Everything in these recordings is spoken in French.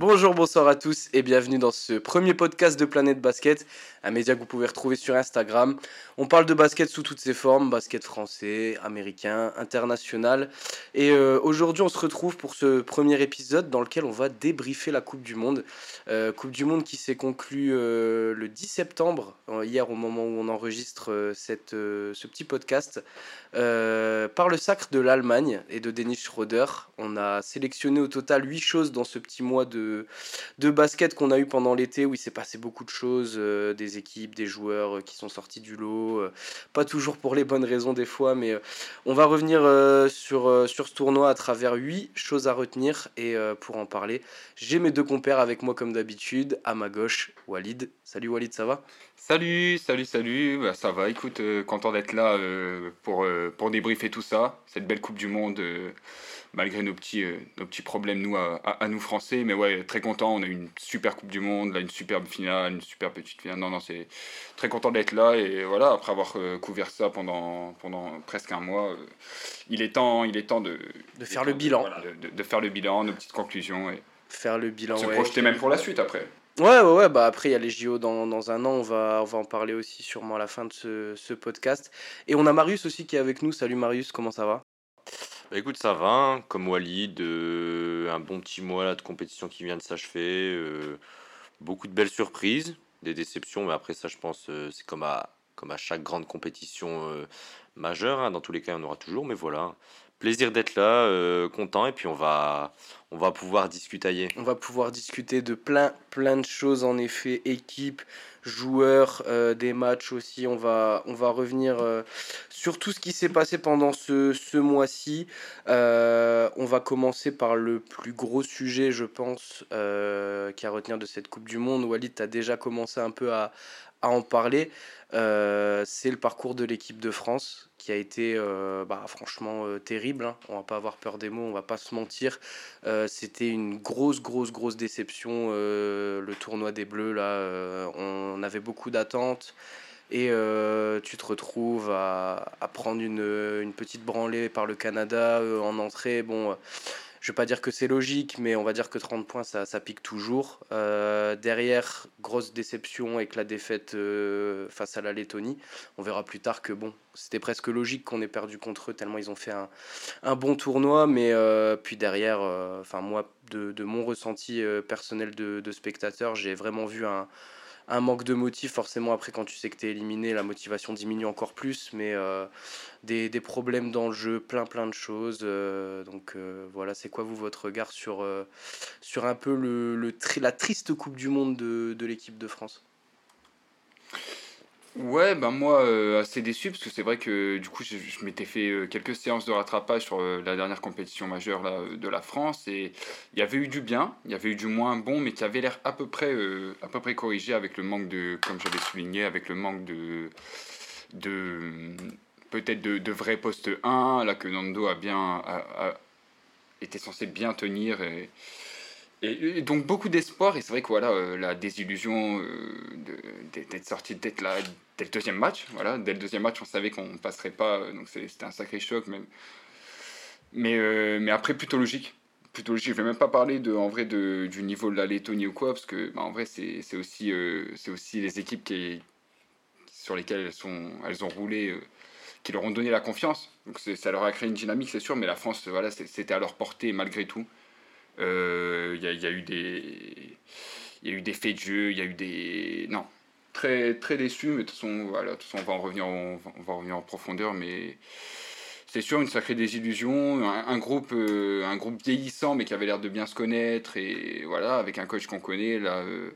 Bonjour, bonsoir à tous et bienvenue dans ce premier podcast de Planète Basket, un média que vous pouvez retrouver sur Instagram. On parle de basket sous toutes ses formes, basket français, américain, international. Et euh, aujourd'hui, on se retrouve pour ce premier épisode dans lequel on va débriefer la Coupe du Monde. Euh, coupe du Monde qui s'est conclue euh, le 10 septembre, hier au moment où on enregistre cette, ce petit podcast, par le sacre de l'Allemagne et de Dennis Schroeder. On a sélectionné au total 8 choses dans ce petit mois de de, basket qu'on a eu pendant l'été où il s'est passé beaucoup de choses, euh, des équipes, des joueurs euh, qui sont sortis du lot, euh, pas toujours pour les bonnes raisons des fois, mais on va revenir sur, sur ce tournoi à travers huit choses à retenir et pour en parler, j'ai mes deux compères avec moi comme d'habitude, à ma gauche, Walid. Salut Walid, ça va? Salut, salut, salut, bah, ça va, écoute, content d'être là pour, pour débriefer tout ça, cette belle Coupe du Monde malgré nos petits, euh, nos petits problèmes, nous, à, à, nous Français. Mais ouais, très content. On a eu une super Coupe du Monde, là, une superbe finale, une super petite finale. Non, non, c'est très content d'être là. Et voilà, après avoir euh, couvert ça pendant, pendant presque un mois, euh, il, est temps, il est temps de, de faire le bilan. de, de, faire le bilan, nos petites conclusions. Et faire le bilan. Se projeter même pour la suite après. Ouais, ouais, ouais, bah après il y a les JO dans, dans, un an, on va, on va en parler aussi sûrement à la fin de ce, ce podcast. Et on a Marius aussi qui est avec nous. Salut Marius, comment ça va? Bah, écoute, ça va, hein, comme Walid, euh, un bon petit mois de compétition qui vient de s'achever, euh, beaucoup de belles surprises, des déceptions, mais après ça je pense euh, c'est comme à, comme à chaque grande compétition majeure, hein, dans tous les cas en aura toujours, mais voilà, plaisir d'être là, content, et puis on va, on va pouvoir discuter. On va pouvoir discuter de plein, plein de choses en effet, équipe, joueurs, euh, des matchs aussi. On va, on va revenir euh, sur tout ce qui s'est passé pendant ce, ce mois-ci. Euh, on va commencer par le plus gros sujet, je pense, qui a à retenir de cette Coupe du Monde. Walid, tu as déjà commencé un peu à, à en parler. C'est le parcours de l'équipe de France qui a été bah, franchement terrible. Hein. On va pas avoir peur des mots, on va pas se mentir. C'était une grosse, grosse, grosse déception. le tournoi des Bleus, là, on avait beaucoup d'attentes. Et euh, tu te retrouves à, prendre une, petite branlée par le Canada euh, en entrée. Bon, euh, je vais pas dire que c'est logique, mais on va dire que 30 points, ça, ça pique toujours. derrière, grosse déception avec la défaite face à la Lettonie. On verra plus tard que bon, c'était presque logique qu'on ait perdu contre eux, tellement ils ont fait un, bon tournoi. Mais puis derrière, enfin moi, de, mon ressenti personnel de spectateur, j'ai vraiment vu un un manque de motif, forcément, après, quand tu sais que tu es éliminé, la motivation diminue encore plus, mais euh, des, problèmes dans le jeu, plein, plein de choses. Euh, donc euh, voilà, c'est quoi, vous, votre regard sur, un peu la triste Coupe du Monde de, de l'équipe de France? Ouais, ben moi, euh, assez déçu, parce que c'est vrai que du coup, je, m'étais fait euh, quelques séances de rattrapage sur euh, la dernière compétition majeure de la France, et il y avait eu du bien, il y avait eu du moins bon, mais qui avait l'air à peu près, à peu près corrigé avec le manque de, comme j'avais souligné, avec le manque de, de peut-être de, de vrais postes 1, là que Nando a bien, a, été censé bien tenir, et, et, donc beaucoup d'espoir, et c'est vrai que voilà, euh, la désillusion euh, d'être sorti d'être là dès le deuxième match, voilà, dès le deuxième match on savait qu'on ne passerait pas, euh, donc c'était un sacré choc même. Mais, mais après plutôt logique, plutôt logique, je vais même pas parler de, en vrai de, du niveau de la Lettonie ou quoi, parce que bah, en vrai c'est aussi, aussi les équipes qui, sur lesquelles elles, sont, elles ont roulé qui leur ont donné la confiance. Donc ça leur a créé une dynamique, c'est sûr, mais la France, voilà, c'était à leur portée malgré tout. Il euh, y, a, a eu des il y a eu des faits de jeu, il y a eu des non très très déçu, mais de toute façon voilà, de toute façon, on va en revenir on va, revenir en profondeur, mais c'est sûr une sacrée désillusion, un, groupe euh, un groupe vieillissant mais qui avait l'air de bien se connaître et voilà avec un coach qu'on connaît là. Euh,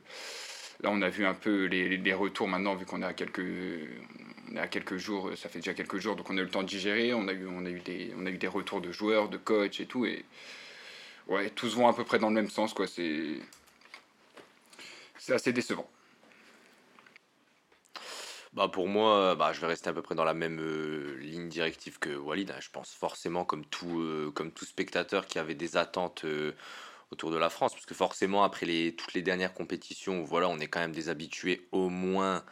là, on a vu un peu les, les retours maintenant, vu qu'on à quelques, on à quelques jours, ça fait déjà quelques jours, donc on a eu le temps de digérer. On a eu, on a eu des, on a eu des retours de joueurs, de coachs et tout, et ouais, tous vont à peu près dans le même sens, quoi. C'est, c'est assez décevant. Bah pour moi, bah, je vais rester à peu près dans la même euh, ligne directive que Walid. Hein. Je pense forcément, comme tout, euh, comme tout spectateur qui avait des attentes euh, autour de la France, parce que forcément, après les, toutes les dernières compétitions, voilà, on est quand même des habitués au moins,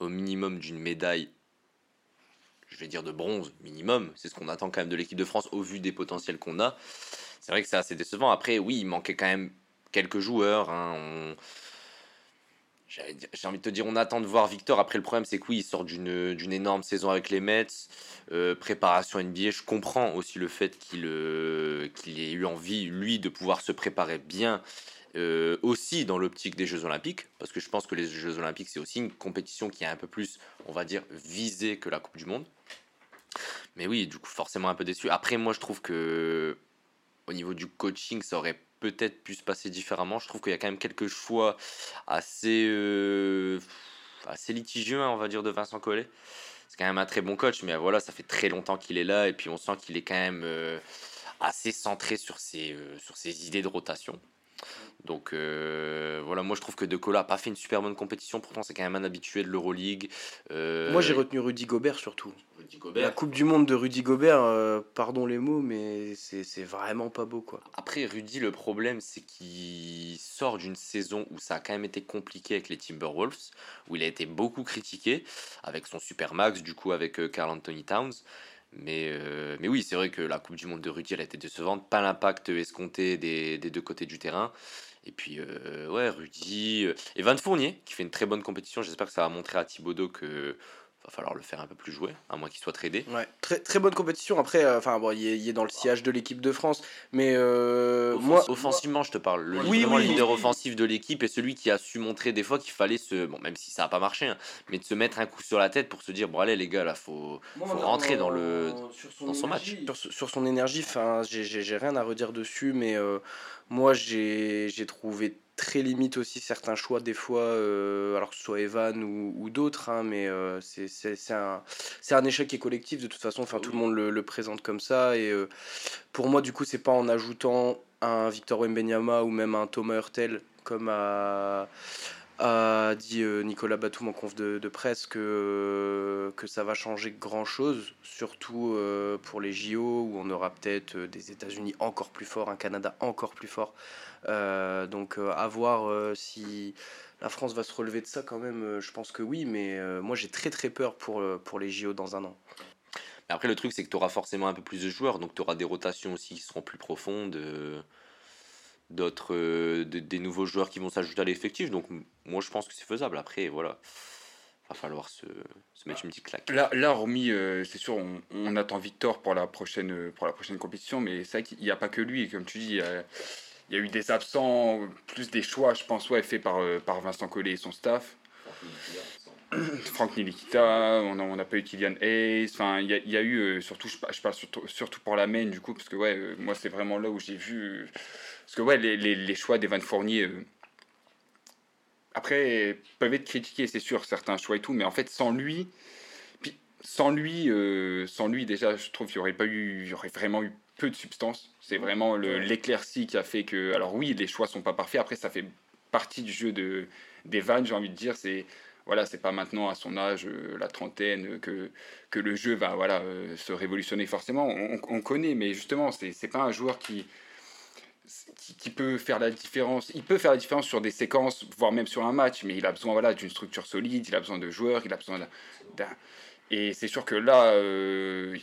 au minimum d'une médaille, je vais dire de bronze minimum. C'est ce qu'on attend quand même de l'équipe de France au vu des potentiels qu'on a c'est vrai que c'est assez décevant. Après, oui, il manquait quand même quelques joueurs. Hein, j'ai envie de te dire, on attend de voir Victor. Après, le problème, c'est que oui, il sort d'une énorme saison avec les Mets. Euh, préparation NBA, je comprends aussi le fait qu'il euh, qu'il ait eu envie, lui, de pouvoir se préparer bien. Euh, aussi dans l'optique des Jeux Olympiques, parce que je pense que les Jeux Olympiques, c'est aussi une compétition qui est un peu plus, on va dire, visée que la Coupe du Monde. Mais oui, du coup, forcément un peu déçu. Après, moi, je trouve que au niveau du coaching, ça aurait peut-être pu se passer différemment. Je trouve qu'il y a quand même quelques choix assez, euh, litigieux, hein, on va dire, de Vincent Collet. C'est quand même un très bon coach, mais voilà, ça fait très longtemps qu'il est là, et puis on sent qu'il est quand même euh, assez centré euh, sur ses idées de rotation. Donc euh, voilà, moi je trouve que De Cola n'a pas fait une super bonne compétition, pourtant c'est quand même un habitué de l'Euroleague. Euh, moi j'ai retenu Rudy Gobert surtout. La Coupe du Monde de Rudy Gobert, euh, pardon les mots, mais c'est vraiment pas beau quoi. Après Rudy, le problème c'est qu'il sort d'une saison où ça a quand même été compliqué avec les Timberwolves, où il a été beaucoup critiqué avec son super max, du coup avec Carl Anthony Towns. Mais, euh, mais oui, c'est vrai que la Coupe du Monde de Rudy, elle a été décevante. Pas l'impact escompté des, des, deux côtés du terrain. Et puis, euh, ouais, Rudy. Euh, et Van Fournier, qui fait une très bonne compétition. J'espère que ça va montrer à Thibaudot que va falloir le faire un peu plus jouer, à moins qu'il soit tradé. Ouais, très, très bonne compétition. Après, euh, enfin bon, il est, dans le sillage de l'équipe de France, mais euh, moi, offensivement, je te parle. Le, oui, leader offensif de l'équipe est celui qui a su montrer des fois qu'il fallait se, bon, même si ça n'a pas marché, hein, mais de se mettre un coup sur la tête pour se dire bon allez les gars là, faut, faut rentrer dans le, dans son match. Sur, son énergie, enfin, j'ai rien à redire dessus, mais euh, moi j'ai trouvé très limite aussi certains choix des fois, euh, alors que ce soit Evan ou, d'autres, hein, mais euh, c'est un, un échec qui est collectif de toute façon, enfin, tout le monde le, présente comme ça, et euh, pour moi du coup c'est pas en ajoutant un Victor Wembanyama ou même un Thomas Hurtel comme a, a dit Nicolas Batum en conf de, presse que, que ça va changer grand chose, surtout pour les JO où on aura peut-être des États-Unis encore plus forts, un Canada encore plus fort. Euh, donc euh, à voir euh, si la France va se relever de ça quand même, je pense que oui, mais moi j'ai très très peur pour, pour les JO dans un an. Après le truc c'est que tu auras forcément un peu plus de joueurs, donc tu auras des rotations aussi qui seront plus profondes, d'autres, des nouveaux joueurs qui vont s'ajouter à l'effectif, donc moi je pense que c'est faisable. Après voilà, va falloir se, se mettre une petite claque. Là, là hormis, c'est sûr, on, on, attend Victor pour la prochaine, pour la prochaine compétition, mais c'est vrai qu'il n'y a pas que lui, comme tu dis, il y a eu des absents, plus des choix, je pense, ouais, faits par, euh, par Vincent Collet et son staff. Franck Nilikita, on n'a pas eu Kylian Hayes, enfin il y, y, a eu, euh, surtout je, parle surtout, surtout pour la main du coup, parce que ouais, euh, moi c'est vraiment là où j'ai vu, parce que ouais, les, les, les choix d'Evan Fournier, après, peuvent être critiqués, c'est sûr, certains choix et tout, mais en fait sans lui, puis sans lui, sans lui déjà, je trouve qu'il n'y aurait pas eu, il y aurait vraiment eu peu de substance. C'est vraiment l'éclaircie qui a fait que. Alors, oui, les choix sont pas parfaits. Après, ça fait partie du jeu de, des vannes, j'ai envie de dire. C'est. Voilà, c'est pas maintenant à son âge, euh, la trentaine, que, que le jeu va voilà, euh, se révolutionner forcément. On, connaît, mais justement, c'est pas un joueur qui, qui, peut faire la différence. Il peut faire la différence sur des séquences, voire même sur un match, mais il a besoin voilà, d'une structure solide, il a besoin de joueurs, il a besoin d'un. Et c'est sûr que là, euh,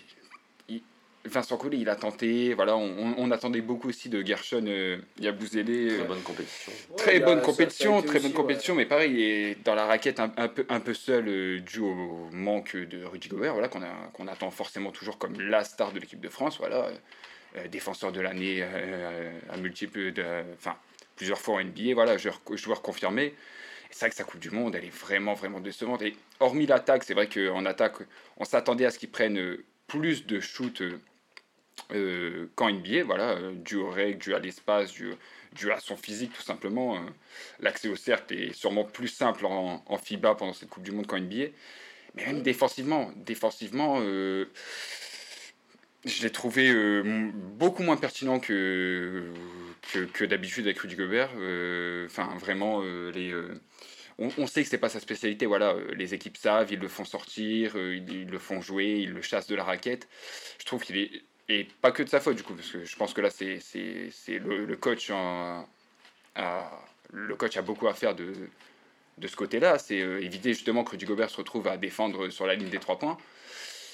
Vincent Collet, il a tenté. Voilà, on, attendait beaucoup aussi de Gershon euh, Yabouzélé. Très bonne compétition. très bonne compétition, très bonne compétition, mais pareil, il est dans la raquette un, peu, un peu seul euh, dû au manque de Rudy Gobert, voilà, qu'on qu'on attend forcément toujours comme la star de l'équipe de France. Voilà, euh, défenseur de l'année à multiples, enfin plusieurs fois en NBA, voilà, joueur, confirmé. C'est vrai que sa Coupe du Monde, elle est vraiment, vraiment décevante. Et hormis l'attaque, c'est vrai qu'en attaque, on s'attendait à ce qu'ils prennent plus de shoots euh, qu'en NBA, voilà, euh, dû au règles, dû à l'espace, dû, dû, à son physique tout simplement. Euh, l'accès au cercle est sûrement plus simple en, en, FIBA pendant cette Coupe du Monde qu'en NBA. Mais même défensivement, défensivement je l'ai trouvé beaucoup moins pertinent que, que, que d'habitude avec Rudy Gobert. Enfin, vraiment, les on, sait que c'est pas sa spécialité. Voilà, les équipes savent, ils le font sortir, ils, le font jouer, ils le chassent de la raquette. Je trouve qu'il est et pas que de sa faute, du coup, parce que je pense que là, c'est le, le, coach a, le coach a beaucoup à faire de, de ce côté-là. C'est euh, éviter justement que Rudy Gobert se retrouve à défendre sur la ligne des trois points.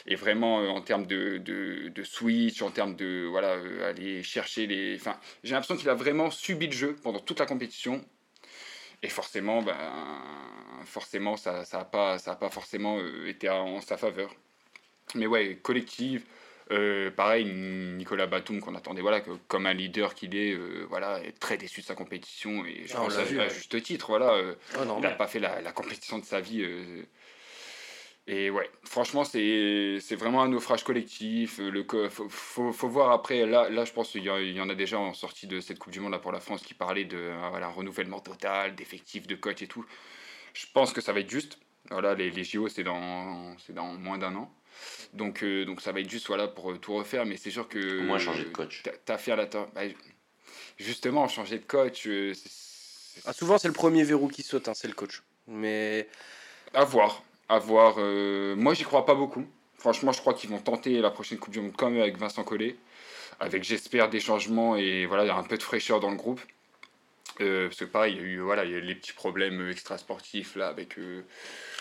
et vraiment en termes de, de, switch, en termes de voilà, aller chercher les. Enfin, j'ai l'impression qu'il a vraiment subi le jeu pendant toute la compétition. Et forcément, ben, forcément ça n'a ça a pas, ça a pas forcément été en sa faveur. Mais ouais, collective, euh, pareil, Nicolas Batum, qu'on attendait voilà, que, comme un leader qu'il est, euh, voilà, est très déçu de sa compétition, et je ah, pense à, juste titre. Voilà, euh, il n'a pas fait la, la, compétition de sa vie. et ouais, franchement, c'est vraiment un naufrage collectif. Le faut, faut, faut, voir après, là, là je pense qu'il y, y, en a déjà en sortie de cette Coupe du Monde là, pour la France qui parlait de voilà, un renouvellement total, d'effectifs, de coach et tout. Je pense que ça va être juste. Voilà, les, les JO, c'est dans, dans moins d'un an. Donc, euh, donc ça va être juste voilà, pour euh, tout refaire, mais c'est sûr que. Au moins changer de coach. T'as fait à la. Bah, justement, changer de coach. Euh, ah, souvent, c'est le premier verrou qui saute, hein, c'est le coach. Mais. À voir. À voir. moi, j'y crois pas beaucoup. Franchement, je crois qu'ils vont tenter la prochaine Coupe du Monde quand même avec Vincent Collet. Avec, j'espère, des changements et voilà, il y a un peu de fraîcheur dans le groupe. parce que pareil, il y a eu voilà, il y a les petits problèmes extra-sportifs là avec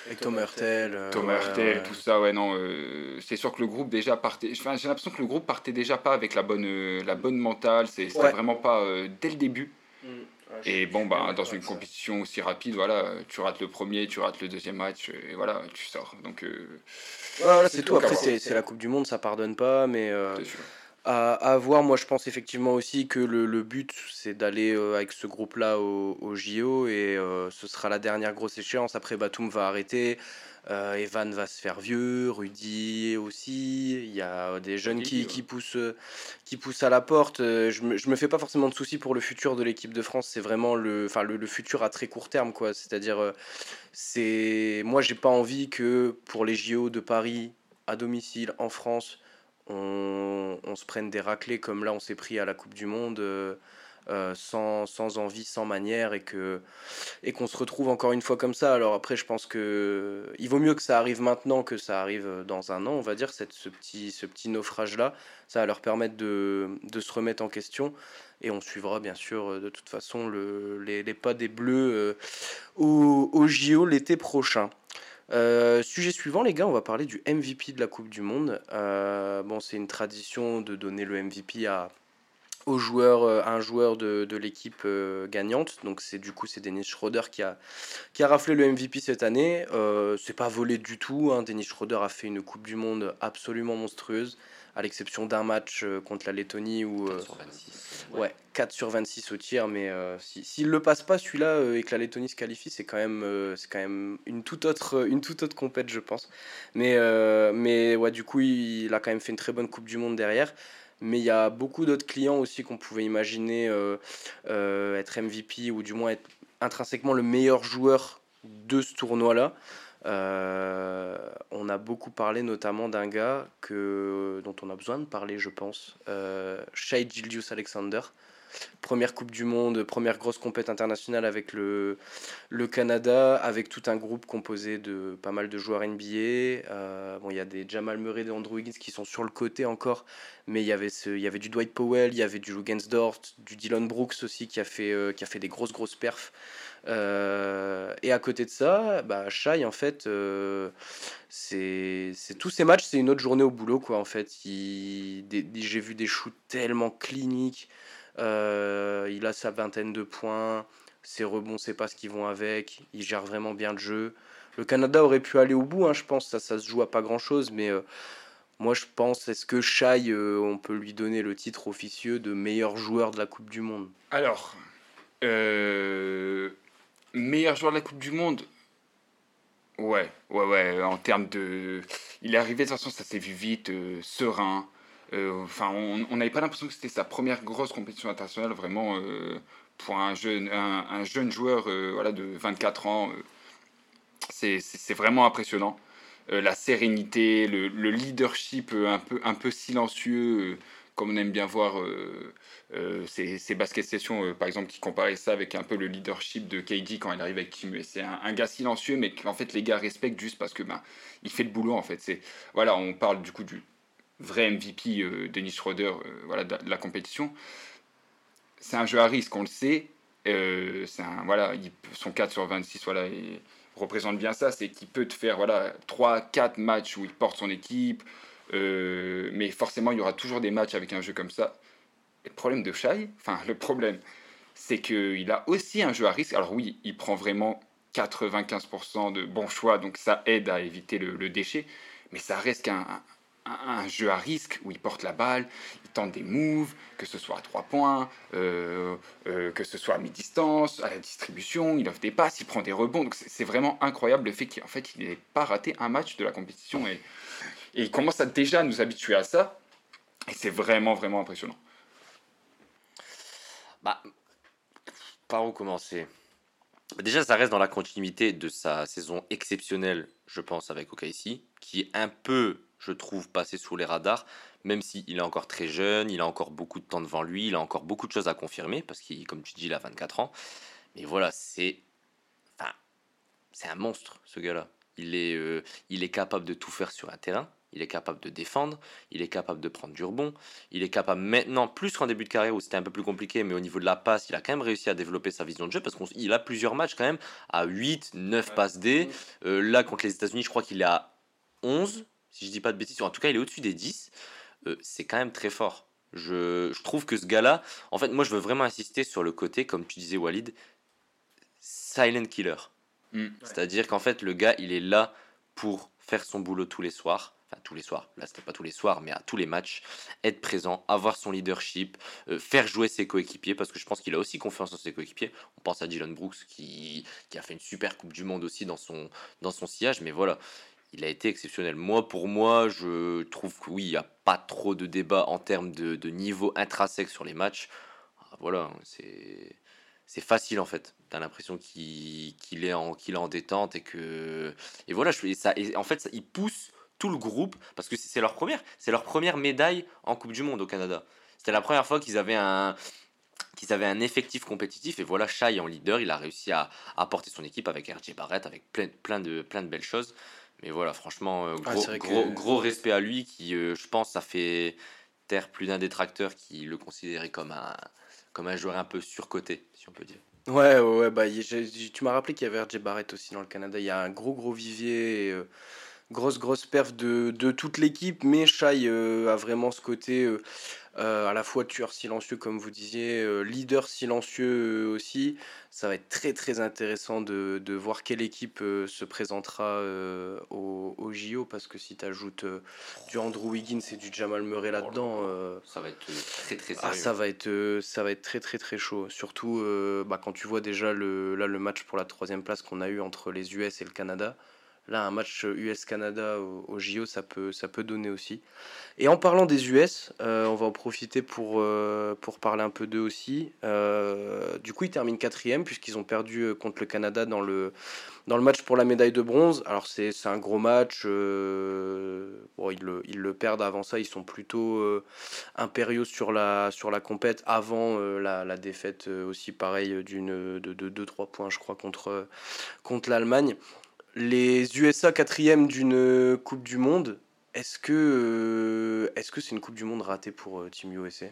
avec Thomas Hurtel. Euh, Thomas Hurtel, tout ça, ouais, non. Euh, c'est sûr que le groupe déjà partait. Enfin, j'ai l'impression que le groupe partait déjà pas avec la bonne, euh, la bonne mentale. C'est vraiment pas dès le début. Mm. et bon, bah, dans une compétition aussi rapide, voilà, tu rates le premier, tu rates le deuxième match, et voilà, tu sors. Donc, voilà, c'est tout. Après, c'est la Coupe du Monde, ça pardonne pas, mais à, voir. Moi, je pense effectivement aussi que le, le but, c'est d'aller euh, avec ce groupe-là au, au, JO et euh, ce sera la dernière grosse échéance. Après, Batum va arrêter. Euh, Evan va se faire vieux, Rudy aussi. Il y a des jeunes qui, qui, poussent, qui poussent à la porte. Je me, je me fais pas forcément de soucis pour le futur de l'équipe de France. C'est vraiment le, enfin, le, le, futur à très court terme. quoi. C'est-à-dire, c'est moi, j'ai pas envie que pour les JO de Paris, à domicile, en France, on, se prenne des raclés comme là on s'est pris à la Coupe du Monde euh, euh, sans, sans, envie, sans manière et et qu'on se retrouve encore une fois comme ça. Alors après, je pense que il vaut mieux que ça arrive maintenant que ça arrive dans un an, on va dire, cette, ce petit, ce petit naufrage-là. Ça va leur permettre de, de, se remettre en question et on suivra bien sûr de toute façon le, les, les, pas des Bleus euh, au, au JO l'été prochain. Euh, sujet suivant, les gars, on va parler du MVP de la Coupe du Monde. Euh, bon, c'est une tradition de donner le MVP à, au joueur, euh, un joueur de, de l'équipe gagnante. Donc c'est du coup c'est Dennis Schroeder qui a, qui a raflé le MVP cette année. c'est pas volé du tout. Hein. Schroeder a fait une Coupe du Monde absolument monstrueuse à l'exception d'un match euh, contre la Lettonie où 4 euh, sur 26. Ouais, 4 sur 26 au tir, mais euh, s'il ne le passe pas celui-là et que la Lettonie se qualifie, c'est quand même c'est quand même une toute autre une toute autre compète, je pense. Mais mais ouais, du coup, il, a quand même fait une très bonne Coupe du monde derrière. Mais il y a beaucoup d'autres clients aussi qu'on pouvait imaginer être MVP ou du moins être intrinsèquement le meilleur joueur de ce tournoi-là. Euh, on a beaucoup parlé notamment d'un gars que, dont on a besoin de parler, je pense, euh, Shai Alexander. Première Coupe du Monde, première grosse compète internationale avec le, le Canada, avec tout un groupe composé de pas mal de joueurs NBA. Euh, bon, il y a des Jamal Murray et Andrew Wiggins qui sont sur le côté encore, mais il y avait, ce, il y avait du Dwight Powell, il y avait du Lugensdorf, du Dylan Brooks aussi qui a fait, euh, qui a fait des grosses grosses perfs. Euh, et à côté de ça, bah, Shai, en fait, euh, c'est tous ces matchs, c'est une autre journée au boulot, quoi, en fait. J'ai vu des shoots tellement cliniques. Euh, il a sa vingtaine de points. Ses rebonds, c'est pas ce qu'ils vont avec. Il gère vraiment bien le jeu. Le Canada aurait pu aller au bout, hein, je pense. Ça, ça se joue à pas grand chose, mais moi, je pense, est-ce que Shai, on peut lui donner le titre officieux de meilleur joueur de la Coupe du Monde? Alors, Meilleur joueur de la Coupe du Monde Ouais, ouais, ouais. En termes de. Il est arrivé, de toute façon, ça s'est vu vite, euh, serein. Euh, enfin, on n'avait pas l'impression que c'était sa première grosse compétition internationale, vraiment, euh, pour un jeune, un, jeune joueur voilà, de 24 ans. c'est vraiment impressionnant. la sérénité, le, le, leadership un peu, un peu silencieux, comme on aime bien voir euh, ces, basket sessions, euh, par exemple, qui comparaient ça avec un peu le leadership de KD quand il arrive avec Team C'est un, gars silencieux, mais qu'en fait les gars respectent juste parce que ben, il fait le boulot en fait. C'est voilà, on parle du coup du vrai MVP euh, Dennis Schroeder, voilà, de, la compétition. C'est un jeu à risque, on le sait. un voilà, il, son 4 sur 26, voilà, représente bien ça, c'est qu'il peut te faire voilà, 3-4 matchs où il porte son équipe, euh, mais forcément il y aura toujours des matchs avec un jeu comme ça. Le problème de Shai, enfin le problème, c'est qu'il a aussi un jeu à risque. Alors oui, il prend vraiment 95% de bons choix, donc ça aide à éviter le, déchet, mais ça reste qu'un un, jeu à risque où il porte la balle, il tente des moves, que ce soit à 3 points, euh, euh, que ce soit à mi-distance, à la distribution, il offre des passes, il prend des rebonds. Donc c'est vraiment incroyable le fait qu'il fait, n'ait pas raté un match de la compétition et il commence à déjà nous habituer à ça. Et c'est vraiment, vraiment impressionnant. Bah, par où commencer? Déjà, ça reste dans la continuité de sa saison exceptionnelle, je pense, avec OKC, qui est un peu, je trouve, passé sous les radars, même s'il est encore très jeune, il a encore beaucoup de temps devant lui, il a encore beaucoup de choses à confirmer, parce qu'il, comme tu dis, il a 24 ans. Mais voilà, c'est. Enfin, c'est un monstre, ce gars-là. Il euh, il est capable de tout faire sur un terrain il est capable de défendre, il est capable de prendre du rebond, il est capable maintenant, plus qu'en début de carrière où c'était un peu plus compliqué, mais au niveau de la passe, il a quand même réussi à développer sa vision de jeu parce qu'il a plusieurs matchs quand même à 8, 9 passes D. Euh, là, contre les États-Unis, je crois qu'il est à 11, si je dis pas de bêtises, en tout cas, il est au-dessus des 10. Euh, c'est quand même très fort. Je, je trouve que ce gars-là, en fait, moi, je veux vraiment insister sur le côté, comme tu disais, Walid, silent killer. Mm. C'est-à-dire qu'en fait, le gars, il est là pour faire son boulot tous les soirs tous les soirs, là c'était pas tous les soirs, mais à tous les matchs, être présent, avoir son leadership, euh, faire jouer ses coéquipiers, parce que je pense qu'il a aussi confiance en ses coéquipiers. On pense à Dylan Brooks qui, qui, a fait une super Coupe du Monde aussi dans son, dans son sillage, mais voilà, il a été exceptionnel. Moi, pour moi, je trouve que oui, il n'y a pas trop de débat en termes de, de niveau intrinsèque sur les matchs. Ah, voilà, c'est c'est facile en fait. T'as l'impression qu'il est en qu'il est en détente et que et voilà. Je, ça, et en fait, ça, il pousse tout le groupe, parce que c'est leur première, c'est leur première médaille en Coupe du Monde au Canada. C'était la première fois qu'ils avaient un qu'ils avaient un effectif compétitif et voilà Shai en leader il a réussi à, apporter son équipe avec RJ Barrett avec plein, plein, de, plein de belles choses. Mais voilà franchement euh, gros, gros, respect à lui qui euh, je pense ça fait taire plus d'un détracteur qui le considérait comme un comme un joueur un peu surcoté si on peut dire. Ouais ouais, bah tu m'as rappelé qu'il y avait RJ Barrett aussi dans le Canada. Il y a un gros gros vivier euh, grosse grosse perf de, de toute l'équipe, mais Shai euh, a vraiment ce côté euh, euh, à la fois tueur silencieux comme vous disiez, leader silencieux aussi. Ça va être très très intéressant de, de voir quelle équipe se présentera au, au, JO parce que si tu ajoutes du Andrew Wiggins et du Jamal Murray là-dedans, ça va être très très ah, ça va être ça va être très très très chaud. Surtout bah, quand tu vois déjà le là le match pour la troisième place qu'on a eu entre les US et le Canada. Là, un match US-Canada au, JO, ça peut, ça peut donner aussi. Et en parlant des US, euh, on va en profiter pour, euh, pour parler un peu d'eux aussi. Euh, du coup, ils terminent quatrième puisqu'ils ont perdu contre le Canada dans le, dans le match pour la médaille de bronze. Alors, c'est un gros match. bon, ils le, ils le perdent avant ça. Ils sont plutôt impériaux sur la, sur la compète avant la, la, défaite aussi, pareil, d'une de 2-3 points, je crois, contre, contre l'Allemagne les USA quatrième d'une Coupe du Monde, est-ce que euh, est-ce que c'est une Coupe du Monde ratée pour euh, Team USA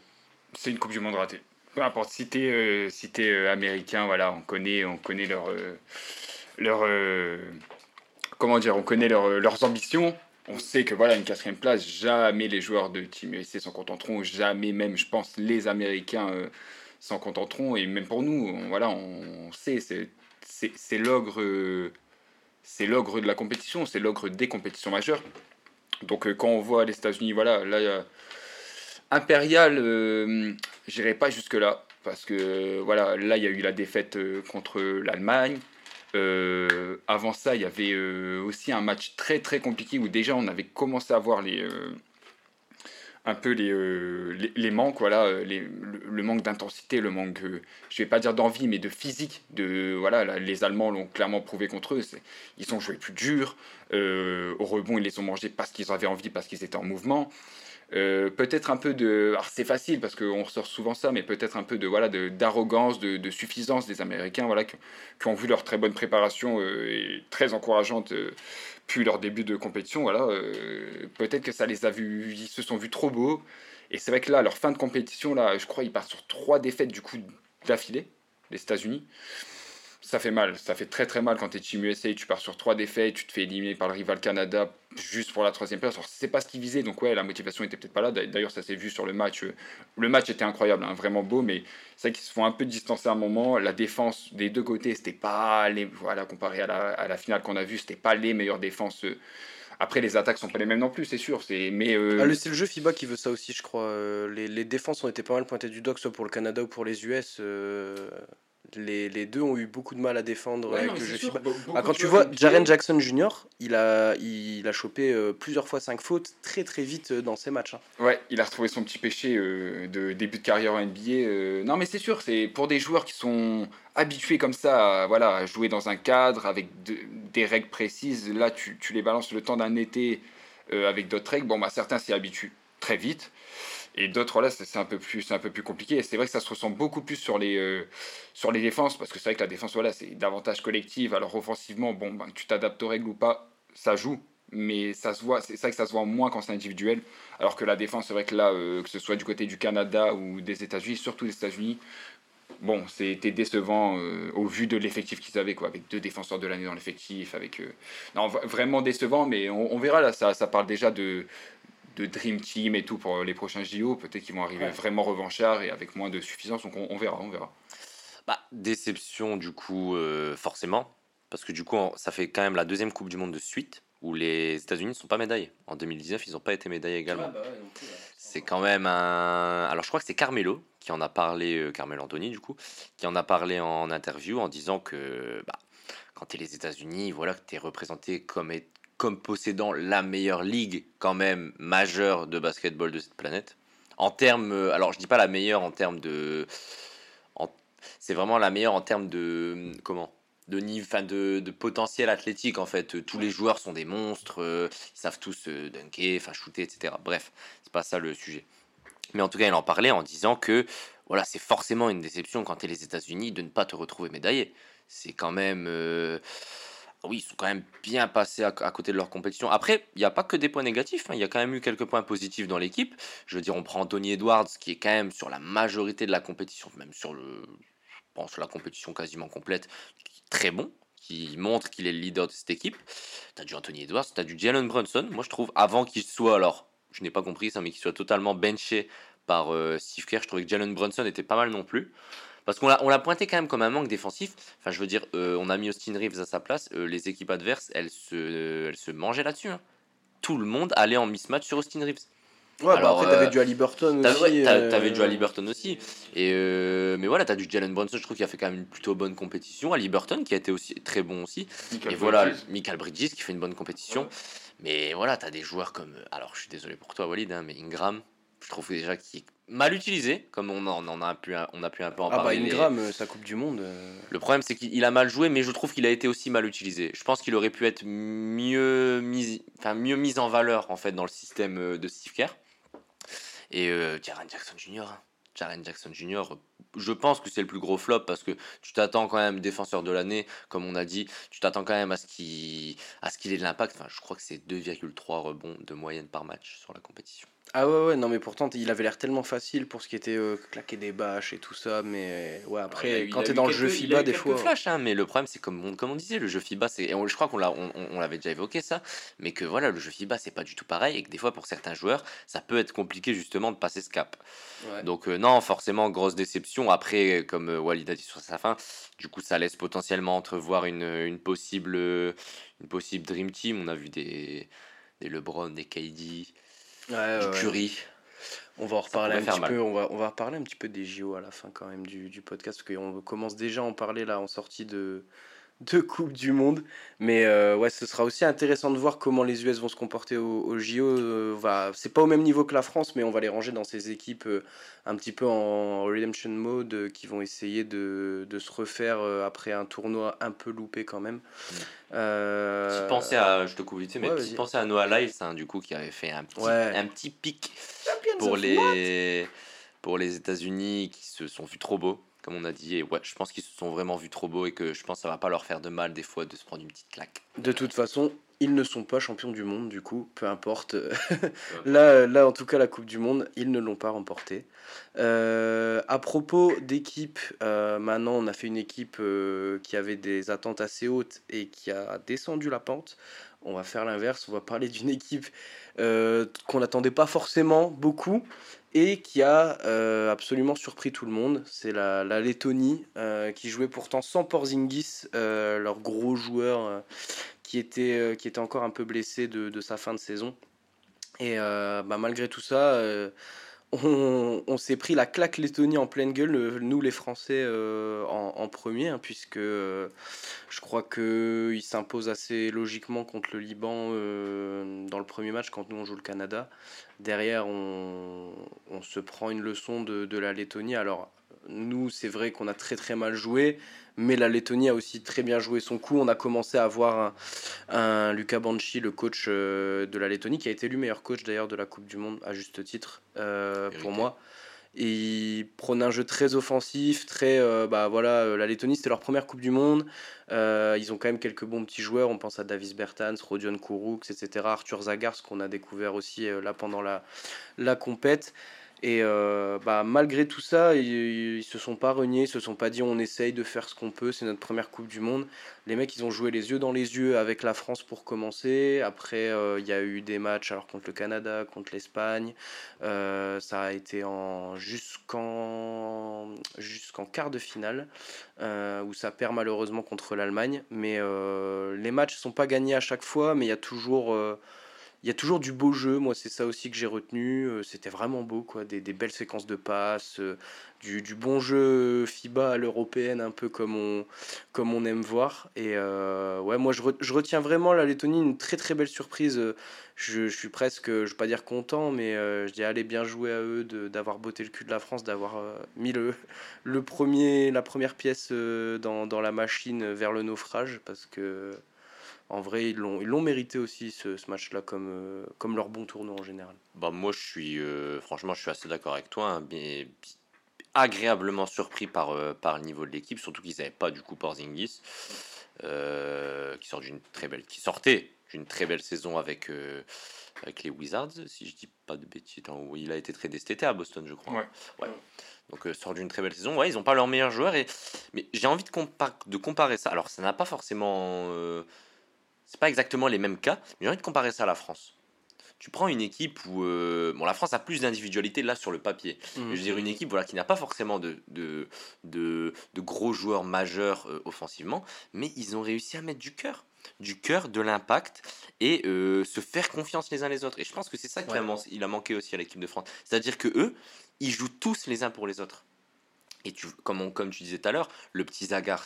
C'est une Coupe du Monde ratée. Peu importe si t'es euh, si américain, voilà, on connaît on connaît leur leur comment dire, on connaît leurs ambitions. On sait que voilà une quatrième place, jamais les joueurs de Team USA s'en contenteront, jamais même, je pense, les Américains s'en contenteront. Et même pour nous, on, voilà, on sait, c'est l'ogre c'est l'ogre de la compétition, c'est l'ogre des compétitions majeures. Donc euh, quand on voit les États-Unis, voilà, là, a Impérial, euh, j'irai pas jusque-là, parce que voilà, là, il y a eu la défaite euh, contre l'Allemagne. avant ça, il y avait aussi un match très très compliqué où déjà on avait commencé à voir les, un peu les, euh, les, manques, voilà, euh, les, le, manque d'intensité, le manque, je euh, je vais pas dire d'envie, mais de physique. De, voilà, les Allemands l'ont clairement prouvé contre eux. Ils ont joué plus dur. au rebond, ils les ont mangés parce qu'ils avaient envie, parce qu'ils étaient en mouvement. peut-être un peu de. C'est facile parce qu'on ressort souvent ça, mais peut-être un peu de voilà d'arrogance, de, de, suffisance des Américains, voilà, qui, qui, ont vu leur très bonne préparation et très encourageante puis leur début de compétition, voilà, euh, peut-être que ça les a vus, ils se sont vus trop beaux. Et c'est vrai que là, leur fin de compétition, là, je crois, ils partent sur trois défaites du coup d'affilée, les États-Unis. Ça fait mal. Ça fait très très mal quand tu es Team USA, tu pars sur trois défaites, tu te fais éliminer par le rival Canada juste pour la troisième place. Alors, c'est pas ce qu'ils visaient, donc ouais, la motivation était peut-être pas là. D'ailleurs, ça s'est vu sur le match. Le match était incroyable, hein, vraiment beau, mais c'est vrai qu'ils se font un peu distancer à un moment. La défense des deux côtés, c'était pas les. Voilà, comparé à la, à la finale qu'on a vue, c'était pas les meilleures défenses. Après, les attaques sont pas les mêmes non plus, c'est sûr. C'est mais euh, ah, c'est le jeu FIBA qui veut ça aussi, je crois. Euh, les, défenses ont été pas mal pointées du dock, soit pour le Canada ou pour les US. Euh, les, les, deux ont eu beaucoup de mal à défendre avec le jeu FIBA. Ah, quand tu vois Jaren Jackson Jr., il a, il, a chopé euh, plusieurs fois 5 fautes très très vite euh, dans ses matchs. Hein. Ouais, il a retrouvé son petit péché euh, de début de carrière en NBA. Non, mais c'est sûr, c'est pour des joueurs qui sont habitués comme ça à, voilà, à jouer dans un cadre avec des règles précises. Là, tu, tu, les balances le temps d'un été avec d'autres règles. Bon, bah, certains s'y habituent très vite. Et d'autres, là, c'est un, peu plus, un peu plus compliqué. C'est vrai que ça se ressent beaucoup plus sur les, euh, sur les défenses, parce que c'est vrai que la défense, voilà, c'est davantage collective. Alors offensivement, bon, ben, tu t'adaptes aux règles ou pas, ça joue. Mais ça se voit, c'est vrai que ça se voit moins quand c'est individuel. Alors que la défense, c'est vrai que là, euh, que ce soit du côté du Canada ou des États-Unis, surtout des États-Unis, bon, c'était décevant euh, au vu de l'effectif qu'ils avaient, quoi, avec deux défenseurs de l'année dans l'effectif, avec non, vraiment décevant, mais on, on, verra là, ça, ça parle déjà de, de Dream Team et tout pour les prochains JO. Peut-être qu'ils vont arriver vraiment revanchards et avec moins de suffisance. Donc on, verra, on verra. Bah, déception du coup, euh, forcément. Parce que du coup, ça fait quand même la deuxième Coupe du Monde de suite où les États-Unis ne sont pas médaillés. En 2019, ils n'ont pas été médaillés également. Ah, bah c'est quand même un. Alors je crois que c'est Carmelo qui en a parlé, euh, Carmelo Anthony du coup, qui en a parlé en interview en disant que bah, quand tu es les États-Unis, voilà, que tu es représenté comme, comme possédant la meilleure ligue quand même majeure de basketball de cette planète. En termes, euh, alors je dis pas la meilleure en termes de, c'est vraiment la meilleure en termes de comment de niveau, enfin de, potentiel athlétique en fait. Tous les joueurs sont des monstres, euh, ils savent tous euh, dunker, enfin shooter, etc. Bref, c'est pas ça le sujet. Mais en tout cas, il en parlait en disant que voilà, c'est forcément une déception quand tu es les États-Unis de ne pas te retrouver médaillé. C'est quand même oui, ils sont quand même bien passés à, côté de leur compétition. Après, il n'y a pas que des points négatifs, hein. il y a quand même eu quelques points positifs dans l'équipe. Je veux dire, on prend Anthony Edwards, qui est quand même sur la majorité de la compétition, même sur, la compétition quasiment complète, très bon, qui montre qu'il est le leader de cette équipe. Tu as du Anthony Edwards, tu as du Jalen Brunson. Moi, je trouve, avant qu'il soit, alors, je n'ai pas compris ça, mais qu'il soit totalement benché par euh, Steve Kerr, je trouvais que Jalen Brunson était pas mal non plus. Parce qu'on l'a, pointé quand même comme un manque défensif. Enfin, je veux dire, euh, on a mis Austin Reeves à sa place. Euh, les équipes adverses, elles se, elles se mangeaient là-dessus. Hein. Tout le monde allait en mismatch sur Austin Reeves. Ouais, bah Alors, après, t'avais euh, du Halliburton aussi. T'avais du Halliburton aussi. Et mais voilà, t'as du Jalen Brunson, je trouve qu'il a fait quand même une plutôt bonne compétition. Halliburton qui a été aussi très bon aussi. et voilà, Michael Bridges qui fait une bonne compétition. Mais voilà, t'as des joueurs comme. Alors, je suis désolé pour toi, Walid, hein, mais Ingram, je trouve déjà qu'il est mal utilisé, comme on en, a, pu, on a pu un peu en ah bah, parler. Ah Ingram, euh, sa Coupe du Monde. Euh. Le problème, c'est qu'il a mal joué, mais je trouve qu'il a été aussi mal utilisé. Je pense qu'il aurait pu être mieux mis, enfin, mieux mis en valeur en fait dans le système euh, de Steve Kerr. Et Jaren Jackson Jr. Hein. Jaren Jackson Jr. Je pense que c'est le plus gros flop parce que tu t'attends quand même défenseur de l'année, comme on a dit, tu t'attends quand même à ce qu'il à ce qu'il ait de l'impact. Enfin, je crois que c'est 2,3 rebonds de moyenne par match sur la compétition. Ah ouais, ouais, non, mais pourtant, il avait l'air tellement facile pour ce qui était euh, claquer des bâches et tout ça, mais ouais, après, quand t'es dans le jeu FIBA, des fois. flash, hein, mais le problème, c'est comme on, comme on disait, le jeu FIBA, c'est. Je crois qu'on l'a, on, l'avait déjà évoqué ça, mais que voilà, le jeu FIBA, c'est pas du tout pareil, et que des fois, pour certains joueurs, ça peut être compliqué justement de passer ce cap. Donc, euh, non, forcément, grosse déception. Après, comme euh, Walid a dit sur sa fin, du coup, ça laisse potentiellement entrevoir une, une, possible, une possible Dream Team. On a vu des, des LeBron, des KD du On va en reparler un petit peu. On va, on va reparler un petit peu des JO à la fin quand même du, du podcast parce qu'on commence déjà à en parler là en sortie de, deux Coupes du Monde. Mais euh, ouais, ce sera aussi intéressant de voir comment les US vont se comporter au, au JO. Euh, va... C'est pas au même niveau que la France, mais on va les ranger dans ces équipes euh, un petit peu en redemption mode qui vont essayer de, de, se refaire après un tournoi un peu loupé quand même. Mm. Tu à, je te coupe vite, mais tu pensais à Noah Lyles, hein, du coup, qui avait fait un petit, un petit pic pour les, pour les États-Unis qui se sont vus trop beaux comme on a dit. Et ouais, je pense qu'ils se sont vraiment vus trop beaux et que je pense que ça va pas leur faire de mal des fois de se prendre une petite claque. De toute façon, ils ne sont pas champions du monde, du coup, peu importe. là, là, en tout cas, la Coupe du Monde, ils ne l'ont pas remportée. Euh, à propos d'équipe, euh, maintenant, on a fait une équipe euh, qui avait des attentes assez hautes et qui a descendu la pente. On va faire l'inverse, on va parler d'une équipe qu'on n'attendait pas forcément beaucoup et qui a absolument surpris tout le monde. C'est la, Lettonie qui jouait pourtant sans Porzingis, leur gros joueur qui était, euh, qui était encore un peu blessé de, sa fin de saison. Et euh, bah, malgré tout ça, euh, on, s'est pris la claque Lettonie en pleine gueule, nous les Français en, en, premier, hein, puisque je crois qu'ils s'imposent assez logiquement contre le Liban dans le premier match quand nous on joue le Canada. Derrière, on, on se prend une leçon de, de la Lettonie. Alors, nous, c'est vrai qu'on a très très mal joué, mais la Lettonie a aussi très bien joué son coup. On a commencé à voir un, Luca Banchi, le coach euh, de la Lettonie, qui a été élu meilleur coach d'ailleurs de la Coupe du Monde, à juste titre, euh, pour moi. Et il prône un jeu très offensif, très. Euh, bah voilà, la Lettonie, c'était leur première Coupe du Monde. ils ont quand même quelques bons petits joueurs. On pense à Davis Bertans, Rodion Kouroux, etc. Arthur Zagars, qu'on a découvert aussi là pendant la, la compète. Et euh, bah, malgré tout ça, ils, ne se sont pas reniés, ils se sont pas dit on essaye de faire ce qu'on peut, c'est notre première Coupe du Monde. Les mecs, ils ont joué les yeux dans les yeux avec la France pour commencer. Après, euh, il y a eu des matchs alors contre le Canada, contre l'Espagne. Euh, ça a été en jusqu'en jusqu'en quart de finale où ça perd malheureusement contre l'Allemagne. Mais les matchs sont pas gagnés à chaque fois, mais il y a toujours il y a toujours du beau jeu, moi c'est ça aussi que j'ai retenu, euh, c'était vraiment beau, quoi, des, des, belles séquences de passes, euh, du, du, bon jeu FIBA à l'européenne, un peu comme on, comme on aime voir. Et euh, ouais, moi je, je, retiens vraiment la Lettonie, une très très belle surprise. Je, suis presque, je vais pas dire content, mais je dis allez bien jouer à eux d'avoir botté le cul de la France, d'avoir mis le, le premier, la première pièce dans, dans la machine vers le naufrage, parce que en vrai, ils l'ont, ils l'ont mérité aussi ce, ce match-là comme, euh, comme leur bon tournoi en général. Bah, moi, je suis, euh, franchement, je suis assez d'accord avec toi. Hein, mais agréablement surpris par, euh, par le niveau de l'équipe, surtout qu'ils n'avaient pas du coup Porzingis, qui, sort d'une très belle, qui sortait d'une très belle saison avec, avec les Wizards, si je dis pas de bêtises. il a été très cet à Boston, je crois. Ouais. Donc sort d'une très belle saison. Ouais, ils n'ont pas leur meilleur joueur. Et... Mais j'ai envie de, de comparer ça. Alors ça n'a pas forcément c'est pas exactement les mêmes cas, mais j'ai envie de comparer ça à la France. Tu prends une équipe où euh, bon, la France a plus d'individualité là sur le papier. Mmh. Je veux dire une équipe voilà qui n'a pas forcément de de, de, gros joueurs majeurs euh, offensivement, mais ils ont réussi à mettre du cœur du cœur, de l'impact et euh, se faire confiance les uns les autres. Et je pense que c'est ça qu'il a, il a manqué aussi à l'équipe de France. C'est-à-dire que eux, ils jouent tous les uns pour les autres. Et tu, comme, comme tu disais tout à l'heure, le petit Zagars,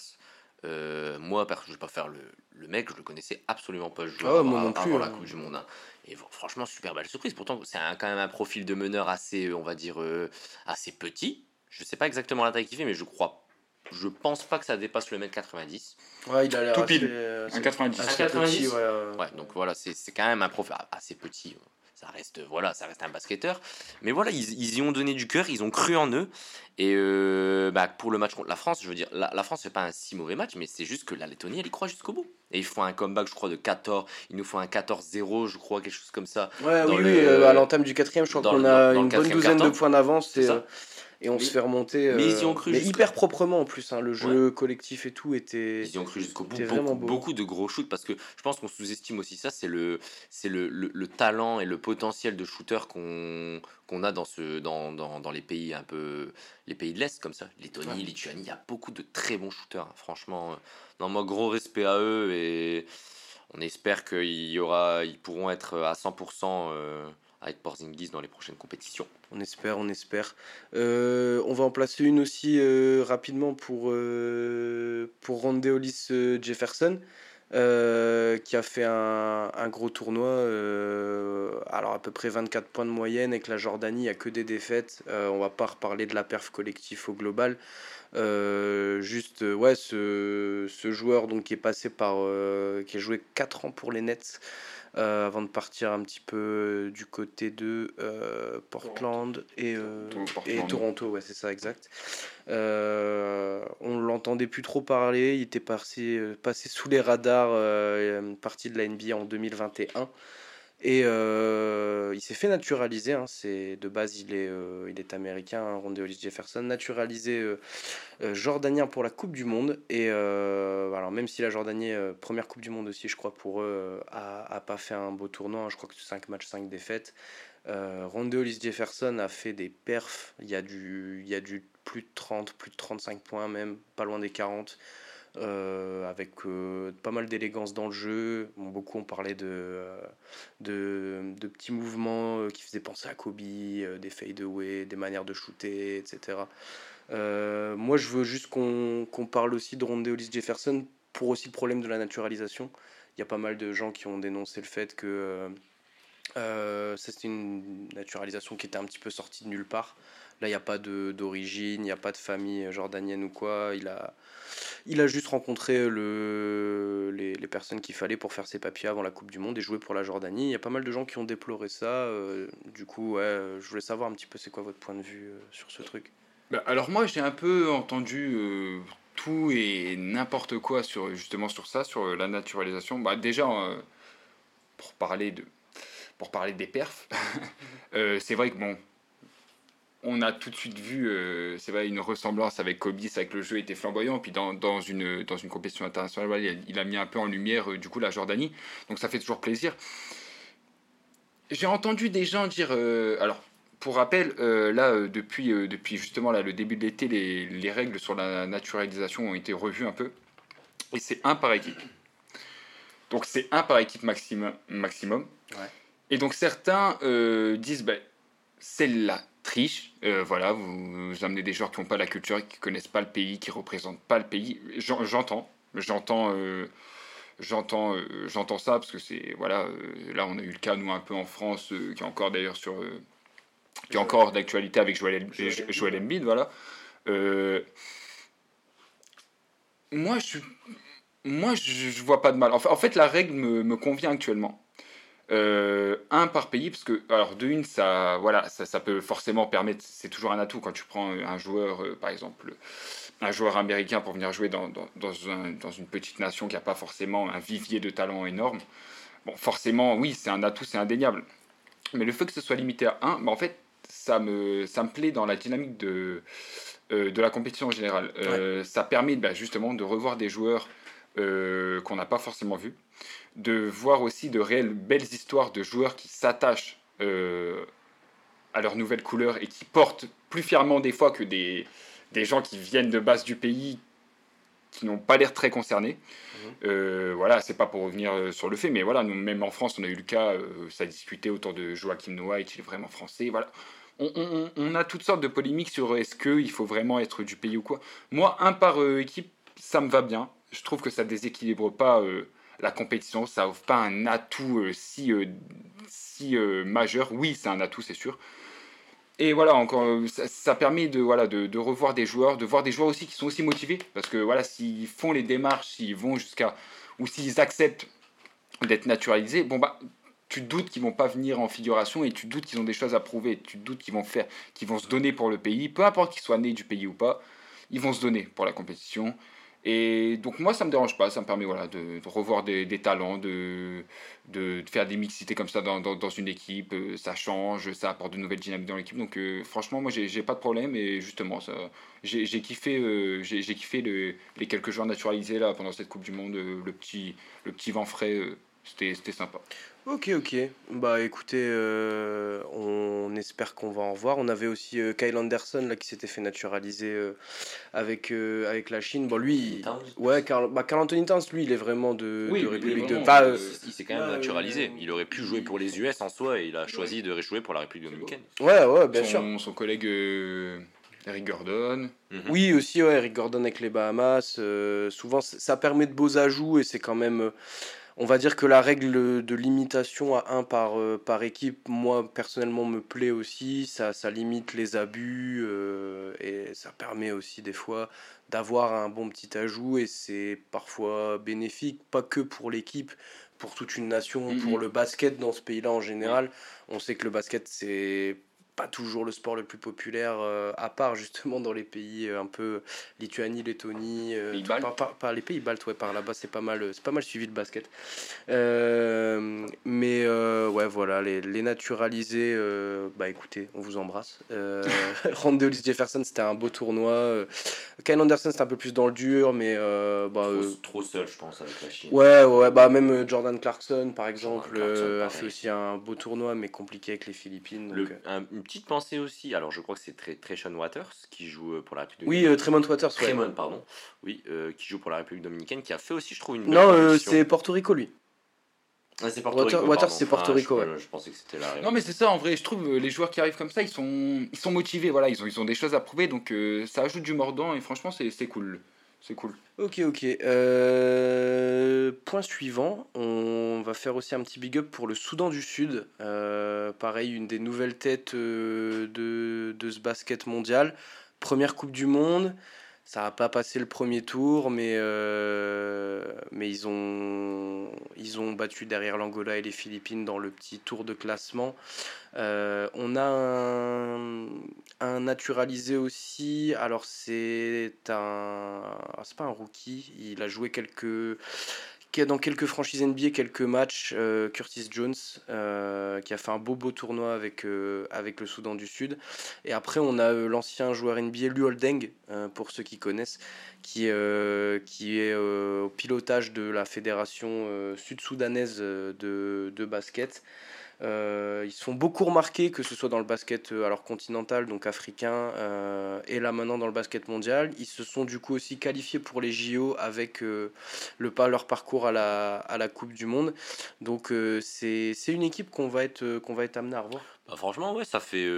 euh, moi, je vais pas faire le, le, mec, je le connaissais absolument pas jouer ah avant, la hein. Coupe du Monde. Hein. Et franchement, super belle surprise. Pourtant, c'est quand même un profil de meneur assez, on va dire, euh, assez petit. Je sais pas exactement la taille qu'il fait, mais je crois. Je pense pas que ça dépasse le mètre 90. Ouais, il a l'air Tout pile. un 90. Un 90. ouais, ouais, donc voilà, c'est quand même un profil assez petit ça reste voilà ça reste un basketteur. Mais voilà ils, ils y ont donné du cœur ils ont cru en eux. Et euh, bah, pour le match contre la France je veux dire la, la France fait pas un si mauvais match mais c'est juste que la Lettonie elle y croit jusqu'au bout. Et ils font un comeback je crois de 14 ils nous font un 14-0 je crois quelque chose comme ça ouais oui, oui euh, à l'entame du quatrième je crois qu'on a une bonne douzaine de points d'avance et et on se fait remonter. mais ils y ont euh, cru. Mais hyper proprement en plus. Hein, le jeu collectif et tout était. Ils y ont cru jusqu'au bout. Beaucoup, beaucoup, de gros shoots parce que je pense qu'on sous-estime aussi ça. C'est le, c'est le, le, talent et le potentiel de shooter qu'on qu'on a dans, ce, dans, dans, dans, les pays un peu les pays de l'Est comme ça. Lettonie, Lituanie, il y a beaucoup de très bons shooters. Hein. Franchement, non, moi, gros respect à eux et on espère qu'ils y aura, ils pourront être à 100% avec Porzingis dans les prochaines compétitions. On espère, on espère. Euh, on va en placer une aussi euh, rapidement pour, euh, pour Rondeolis Jefferson, qui a fait un, gros tournoi. alors à peu près 24 points de moyenne avec la Jordanie, a que des défaites. on va pas reparler de la perf collectif au global. juste, ouais, ce, ce, joueur donc, qui est passé par. qui a joué 4 ans pour les Nets. Euh, avant de partir un petit peu du côté de Portland et, et Toronto, ouais, c'est ça, exact. on l'entendait plus trop parler, il était passé, passé sous les radars, partie de la NBA en 2021. Et euh, il s'est fait naturaliser. Hein, c'est de base, il est, euh, il est américain, hein, Rondeolis Jefferson, naturalisé euh, jordanien pour la Coupe du Monde. Et alors même si la Jordanie, première Coupe du Monde aussi, je crois pour eux, a, pas fait un beau tournoi. Hein, je crois que c'est 5 matchs, 5 défaites. Rondeolis Jefferson a fait des perfs. Il y a du, il y a du plus de 30, plus de 35 points même, pas loin des 40. Euh, avec euh, pas mal d'élégance dans le jeu. beaucoup ont parlé de, euh, de, petits mouvements qui faisaient penser à Kobe, des fadeaway, des manières de shooter, etc. moi, je veux juste qu'on parle aussi de Rondeolis Jefferson pour aussi le problème de la naturalisation. Il y a pas mal de gens qui ont dénoncé le fait que c'était une naturalisation qui était un petit peu sortie de nulle part. Là, il n'y a pas d'origine, il n'y a pas de famille jordanienne ou quoi. Il a, il a juste rencontré le, les, les personnes qu'il fallait pour faire ses papiers avant la Coupe du Monde et jouer pour la Jordanie. Il y a pas mal de gens qui ont déploré ça. Euh, du coup, ouais, je voulais savoir un petit peu c'est quoi votre point de vue euh, sur ce truc. Bah, alors moi, j'ai un peu entendu euh, tout et n'importe quoi sur justement sur ça, sur la naturalisation. Bah, déjà, pour parler de pour parler des perfs, c'est vrai que bon, on a tout de suite vu, euh, c'est vrai, une ressemblance avec Kobe, c'est vrai que le jeu était flamboyant, puis dans, dans, une, dans une compétition internationale, il, a, mis un peu en lumière, euh, du coup, la Jordanie, donc ça fait toujours plaisir. J'ai entendu des gens dire, euh, alors, pour rappel, là, depuis, depuis justement là, le début de l'été, les, les, règles sur la naturalisation ont été revues un peu, et c'est un par équipe. Donc c'est un par équipe maximum. maximum. Et donc certains disent, ben, celle-là, triche. Euh, voilà, vous, amenez des joueurs qui n'ont pas la culture, qui connaissent pas le pays, qui représentent pas le pays. J'entends, j'entends, euh, j'entends, euh, j'entends ça parce que c'est voilà, là on a eu le cas nous un peu en France, qui est encore d'ailleurs sur, qui est encore d'actualité avec Joël, Joël Embiid, voilà. moi je moi je, vois pas de mal. En fait, en fait la règle me, me convient actuellement. Euh, un par pays, parce que, alors, de une, ça, voilà, ça, ça peut forcément permettre, c'est toujours un atout quand tu prends un joueur, euh, par exemple, un joueur américain pour venir jouer dans, dans, dans, un, dans une petite nation qui n'a pas forcément un vivier de talent énorme. Bon, forcément, oui, c'est un atout, c'est indéniable. Mais le fait que ce soit limité à un, bah, en fait, ça me, ça me plaît dans la dynamique de, euh, de la compétition en général. Ça permet bah, justement de revoir des joueurs qu'on n'a pas forcément vus de voir aussi de réelles belles histoires de joueurs qui s'attachent euh, à leur nouvelle couleur et qui portent plus fièrement des fois que des, des gens qui viennent de base du pays qui n'ont pas l'air très concernés. Mhm. Euh, voilà, c'est pas pour revenir euh, sur le fait, mais voilà, nous, même en France, on a eu le cas, ça a discuté autour de Joachim Noah, est-il vraiment français Voilà. On, on, on, a toutes sortes de polémiques sur est-ce qu'il faut vraiment être du pays ou quoi. Moi, un par équipe, ça me va bien. Je trouve que ça déséquilibre pas la compétition, ça offre pas un atout euh, si, euh, si euh, majeur. Oui, c'est un atout, c'est sûr. Et voilà, encore, ça, permet de, voilà, de, revoir des joueurs, de voir des joueurs aussi qui sont aussi motivés. Parce que voilà, s'ils font les démarches, s'ils vont jusqu'à. ou s'ils acceptent d'être naturalisés, bon bah, tu doutes qu'ils vont pas venir en figuration et tu doutes qu'ils ont des choses à prouver. Tu doutes qu'ils vont faire, qu'ils vont se donner pour le pays, peu importe qu'ils soient nés du pays ou pas, ils vont se donner pour la compétition. Et donc moi, ça me dérange pas, ça me permet voilà, de, revoir des, talents, de, de, faire des mixités comme ça dans, dans, une équipe, euh, ça change, ça apporte de nouvelles dynamiques dans l'équipe. Donc euh, franchement, moi, j'ai pas de problème et justement, j'ai kiffé, euh, kiffé le, les quelques joueurs naturalisés là, pendant cette Coupe du Monde, le, petit, le petit vent frais, c'était sympa. Ok, ok. Bah écoutez, euh, on espère qu'on va en voir. On avait aussi euh, Kyle Anderson là, qui s'était fait naturaliser euh, avec, avec la Chine. Bon, lui, ouais, Carl, bah, Carl Anthony Towns, lui, il est vraiment de, de République de. il s'est quand même naturalisé. Il aurait pu jouer pour les US en soi et il a choisi de jouer pour la République dominicaine. Ouais, ouais, bien son, sûr. Son collègue Eric Gordon. Mhm. Oui, aussi, ouais, Eric Gordon avec les Bahamas. souvent, ça permet de beaux ajouts et c'est quand même on va dire que la règle de limitation à un par, euh, par équipe, moi personnellement me plaît aussi. Ça, ça limite les abus euh, et ça permet aussi des fois d'avoir un bon petit ajout et c'est parfois bénéfique, pas que pour l'équipe, pour toute une nation, Mhm. pour le basket dans ce pays-là en général. On sait que le basket, c'est pas toujours le sport le plus populaire, euh, à part justement dans les pays euh, un peu Lituanie, Lettonie, euh, tout- par, par- par les pays baltes, ouais, par là-bas, c'est pas mal, euh, c'est pas mal suivi le basket. Mais ouais, voilà, les, les naturalisés, bah écoutez, on vous embrasse. Euh, Randall Jefferson, c'était un beau tournoi. Kyle Anderson, c'était un peu plus dans le dur, mais bah, Trop, trop seul, je pense, avec la Chine. Ouais, ouais, bah même Jordan Clarkson, par exemple, Clarkson, a fait aussi un beau tournoi, mais compliqué avec les Philippines. Le- donc, un- une petite pensée aussi, alors je crois que c'est Trayshon Waters qui joue euh, pour la République Oui, euh, Tremont Waters, ouais. Tremont, pardon. Oui, euh, qui joue pour la République dominicaine, qui a fait aussi, je trouve, une Non, euh, c'est Porto Rico, lui. Ah, c'est Porto Water- Rico, Waters, c'est Porto Ah, Rico, je, je pensais que c'était la Non mais c'est ça en vrai, je trouve euh, les joueurs qui arrivent comme ça, ils sont, ils sont motivés, voilà, ils ont, ils ont des choses à prouver, donc euh, ça ajoute du mordant et franchement c'est c'est cool. C'est cool. Ok, ok. Euh, point suivant, on va faire aussi un petit big up pour le Soudan du Sud. Euh, pareil, une des nouvelles têtes euh, de, de ce basket mondial. Première Coupe du Monde. Ça n'a pas passé le premier tour, mais, mais ils, ont, ils ont battu derrière l'Angola et les Philippines dans le petit tour de classement. On a un, un naturalisé aussi. Alors, c'est un. ah, C'est pas un rookie. Il a joué quelques. Dans quelques franchises NBA, quelques matchs, euh, Curtis Jones, euh, qui a fait un beau beau tournoi avec, euh, avec le Soudan du Sud. Et après, on a l'ancien joueur NBA, Lu Holdeng, pour ceux qui connaissent, qui, qui est au pilotage de la fédération sud-soudanaise de, de basket. Euh, ils se font beaucoup remarquer, que ce soit dans le basket euh, alors continental, donc africain, euh, et là maintenant dans le basket mondial. Ils se sont du coup aussi qualifiés pour les JO avec euh, le pas leur parcours à la, à la Coupe du Monde. Donc c'est une équipe qu'on va être qu'on va être amené à revoir. Bah, franchement, ouais, ça fait.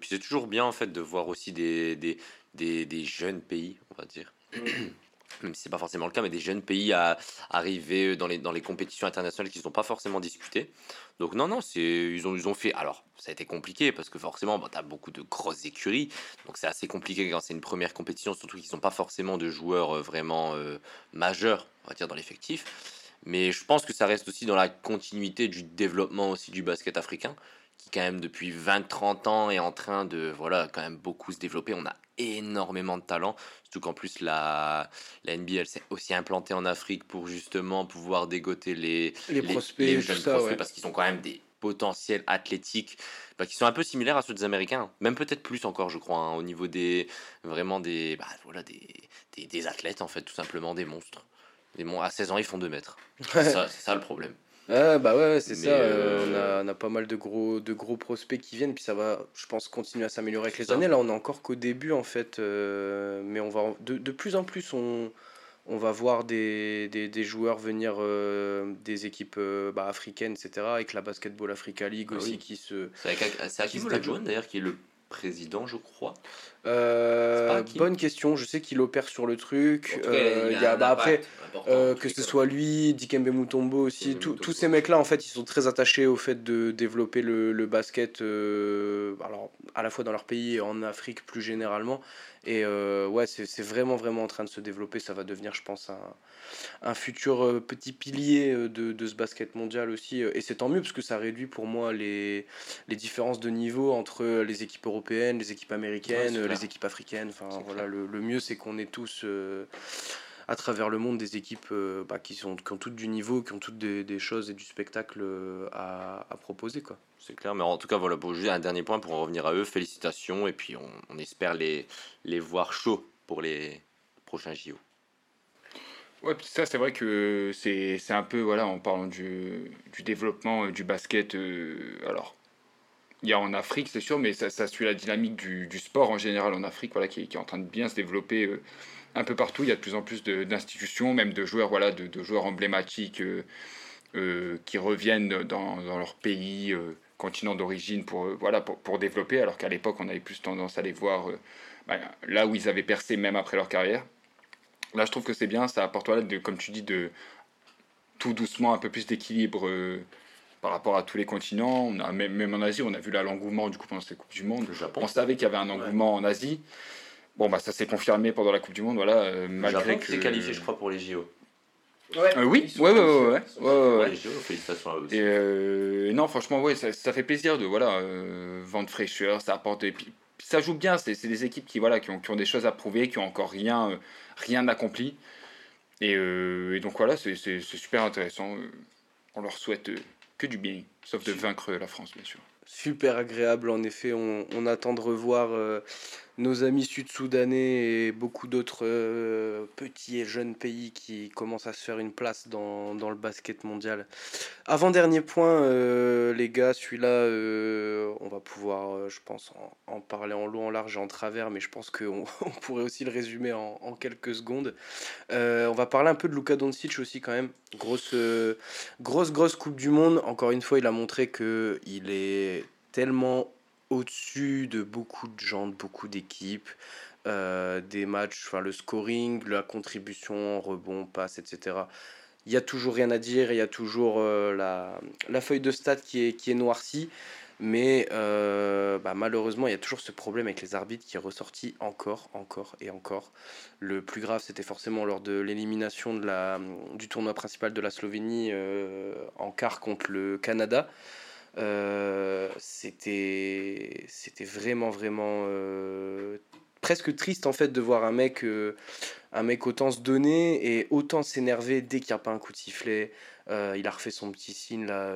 Puis c'est toujours bien en fait de voir aussi des, des, des, des jeunes pays, on va dire. Même si c'est pas forcément le cas, mais des jeunes pays à arriver dans les, dans les compétitions internationales qu'ils n'ont pas forcément discutées. Donc, non, non, ils, ont, ils ont fait. Alors, ça a été compliqué parce que forcément, tu as beaucoup de grosses écuries. Donc, c'est assez compliqué quand c'est une première compétition, surtout qu'ils n'ont pas forcément de joueurs euh, vraiment euh, majeurs, on va dire, dans l'effectif. Mais je pense que ça reste aussi dans la continuité du développement aussi du basket africain qui quand même depuis 20-30 ans est en train de voilà quand même beaucoup se développer. On a énormément de talent, surtout qu'en plus la, la NBA elle s'est aussi implantée en Afrique pour justement pouvoir dégoter les, Les prospects, tout jeunes ça, prospects ouais. parce qu'ils ont quand même des potentiels athlétiques bah, qui sont un peu similaires à ceux des Américains, même peut-être plus encore je crois hein, au niveau des vraiment des bah, voilà des, des, des athlètes en fait tout simplement des monstres. Mon- à 16 ans ils font 2 mètres. C'est ça, c'est ça le problème. Ouais, bah ouais, c'est ça. euh, on, euh, a, on a pas mal de gros, de gros prospects qui viennent, puis ça va, je pense, continuer à s'améliorer avec les ça. années. Là, on est encore qu'au début, en fait, euh, mais on va de, de plus en plus, on, on va voir des, des, des joueurs venir euh, des équipes bah, africaines, etc., avec la Basketball Africa League Ah aussi oui. qui se. C'est Ak- c'est Hakim Olajuwon d'ailleurs qui est le président je crois? Euh, bonne question. Je sais qu'il opère sur le truc. Cas, Euh, il il y a, bah, après. Euh, que ce soit lui, Dikembe Mutombo aussi, tous- ces mecs-là, en fait, ils sont très attachés au fait de développer le, le basket, alors à la fois dans leur pays et en Afrique plus généralement. Et ouais, c'est vraiment, vraiment en train de se développer. Ça va devenir, je pense, un, un futur petit pilier de, de ce basket mondial aussi. Et c'est tant mieux parce que ça réduit pour moi les, les différences de niveau entre les équipes européennes, les équipes américaines, Ouais, les équipes africaines. Enfin, voilà, le, le mieux, c'est qu'on est tous. euh, à travers le monde des équipes euh, bah, qui, sont, qui ont toutes du niveau, qui ont toutes des, des choses et du spectacle euh, à, à proposer. Quoi. C'est clair, mais en tout cas, voilà, pour juste un dernier point pour en revenir à eux, félicitations, et puis on, on espère les, les voir chauds pour les prochains JO. Ouais, ça, c'est vrai que c'est c'est un peu, voilà, en parlant du, du développement du basket, euh, alors, il y a en Afrique, c'est sûr, mais ça, suit la dynamique du, sport en général en Afrique, voilà, qui, est- en train de bien se développer euh, un peu partout. Il y a de plus en plus d'institutions, même de joueurs, voilà, de, joueurs emblématiques euh, euh, qui reviennent dans, leur pays, continent d'origine, pour, voilà, pour, développer, alors qu'à l'époque, on avait plus tendance à les voir bah, là où ils avaient percé, même après leur carrière. Là, je trouve que c'est bien, ça apporte, voilà, de, comme tu dis, de tout doucement un peu plus d'équilibre par rapport à tous les continents. On a, même, même en Asie, on a vu là l'engouement du coup pendant cette Coupe du Monde. Le Japon. On savait qu'il y avait un engouement en Asie. Bon, bah ça s'est confirmé pendant la Coupe du Monde, voilà, euh, malgré Japon que. s'est qualifié, je crois, pour les JO. Ouais, euh, oui, ouais, ouais, ouais, ouais, ouais, félicitations à eux aussi. Et euh, non, franchement, ouais, ça, ça, fait plaisir de voilà, euh, vendre fraîcheur, ça apporte. Et puis, ça joue bien, c'est des équipes qui, voilà, qui, ont, qui ont des choses à prouver, qui ont encore rien, rien accompli. Et, et, donc voilà, c'est super intéressant. On leur souhaite que du bien, sauf de vaincre la France, bien sûr super agréable. En effet, on, on attend de revoir euh, nos amis sud-soudanais et beaucoup d'autres euh, petits et jeunes pays qui commencent à se faire une place dans, dans le basket mondial. Avant-dernier point, euh, les gars, celui-là, on va pouvoir, je pense, en, parler en long, en large et en travers, mais je pense qu'on on pourrait aussi le résumer en, en quelques secondes. on va parler un peu de Luka Doncic aussi quand même. Grosse, grosse, grosse Coupe du Monde. Encore une fois, il a montré qu'il est tellement au-dessus de beaucoup de gens, de beaucoup d'équipes, euh, des matchs, enfin le scoring, la contribution, rebond, passe, etc. Il y a toujours rien à dire, il y a toujours euh, la, la, feuille de stats qui est, qui est noircie, mais euh, bah, malheureusement, il y a toujours ce problème avec les arbitres qui est ressorti encore, encore et encore. Le plus grave, c'était forcément lors de l'élimination du tournoi principal de la Slovénie en quart contre le Canada. Euh, c'était c'était vraiment vraiment euh, presque triste en fait de voir un mec euh, un mec autant se donner et autant s'énerver dès qu'il n'y a pas un coup de sifflet il a refait son petit signe là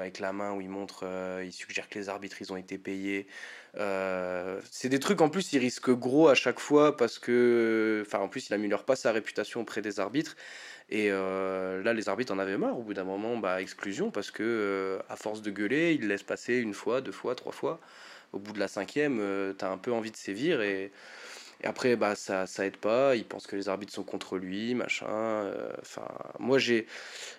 avec la main où il montre il suggère que les arbitres ils ont été payés c'est des trucs en plus il risque gros à chaque fois parce que enfin en plus il améliore pas sa réputation auprès des arbitres et euh, là, les arbitres en avaient marre. Au bout d'un moment, bah, exclusion, parce que euh, à force de gueuler, ils laissent passer une fois, deux fois, trois fois. Au bout de la cinquième, euh, tu as un peu envie de sévir. Et, après, bah, ça, ça aide pas. Il pense que les arbitres sont contre lui, machin. Enfin, moi, j'ai.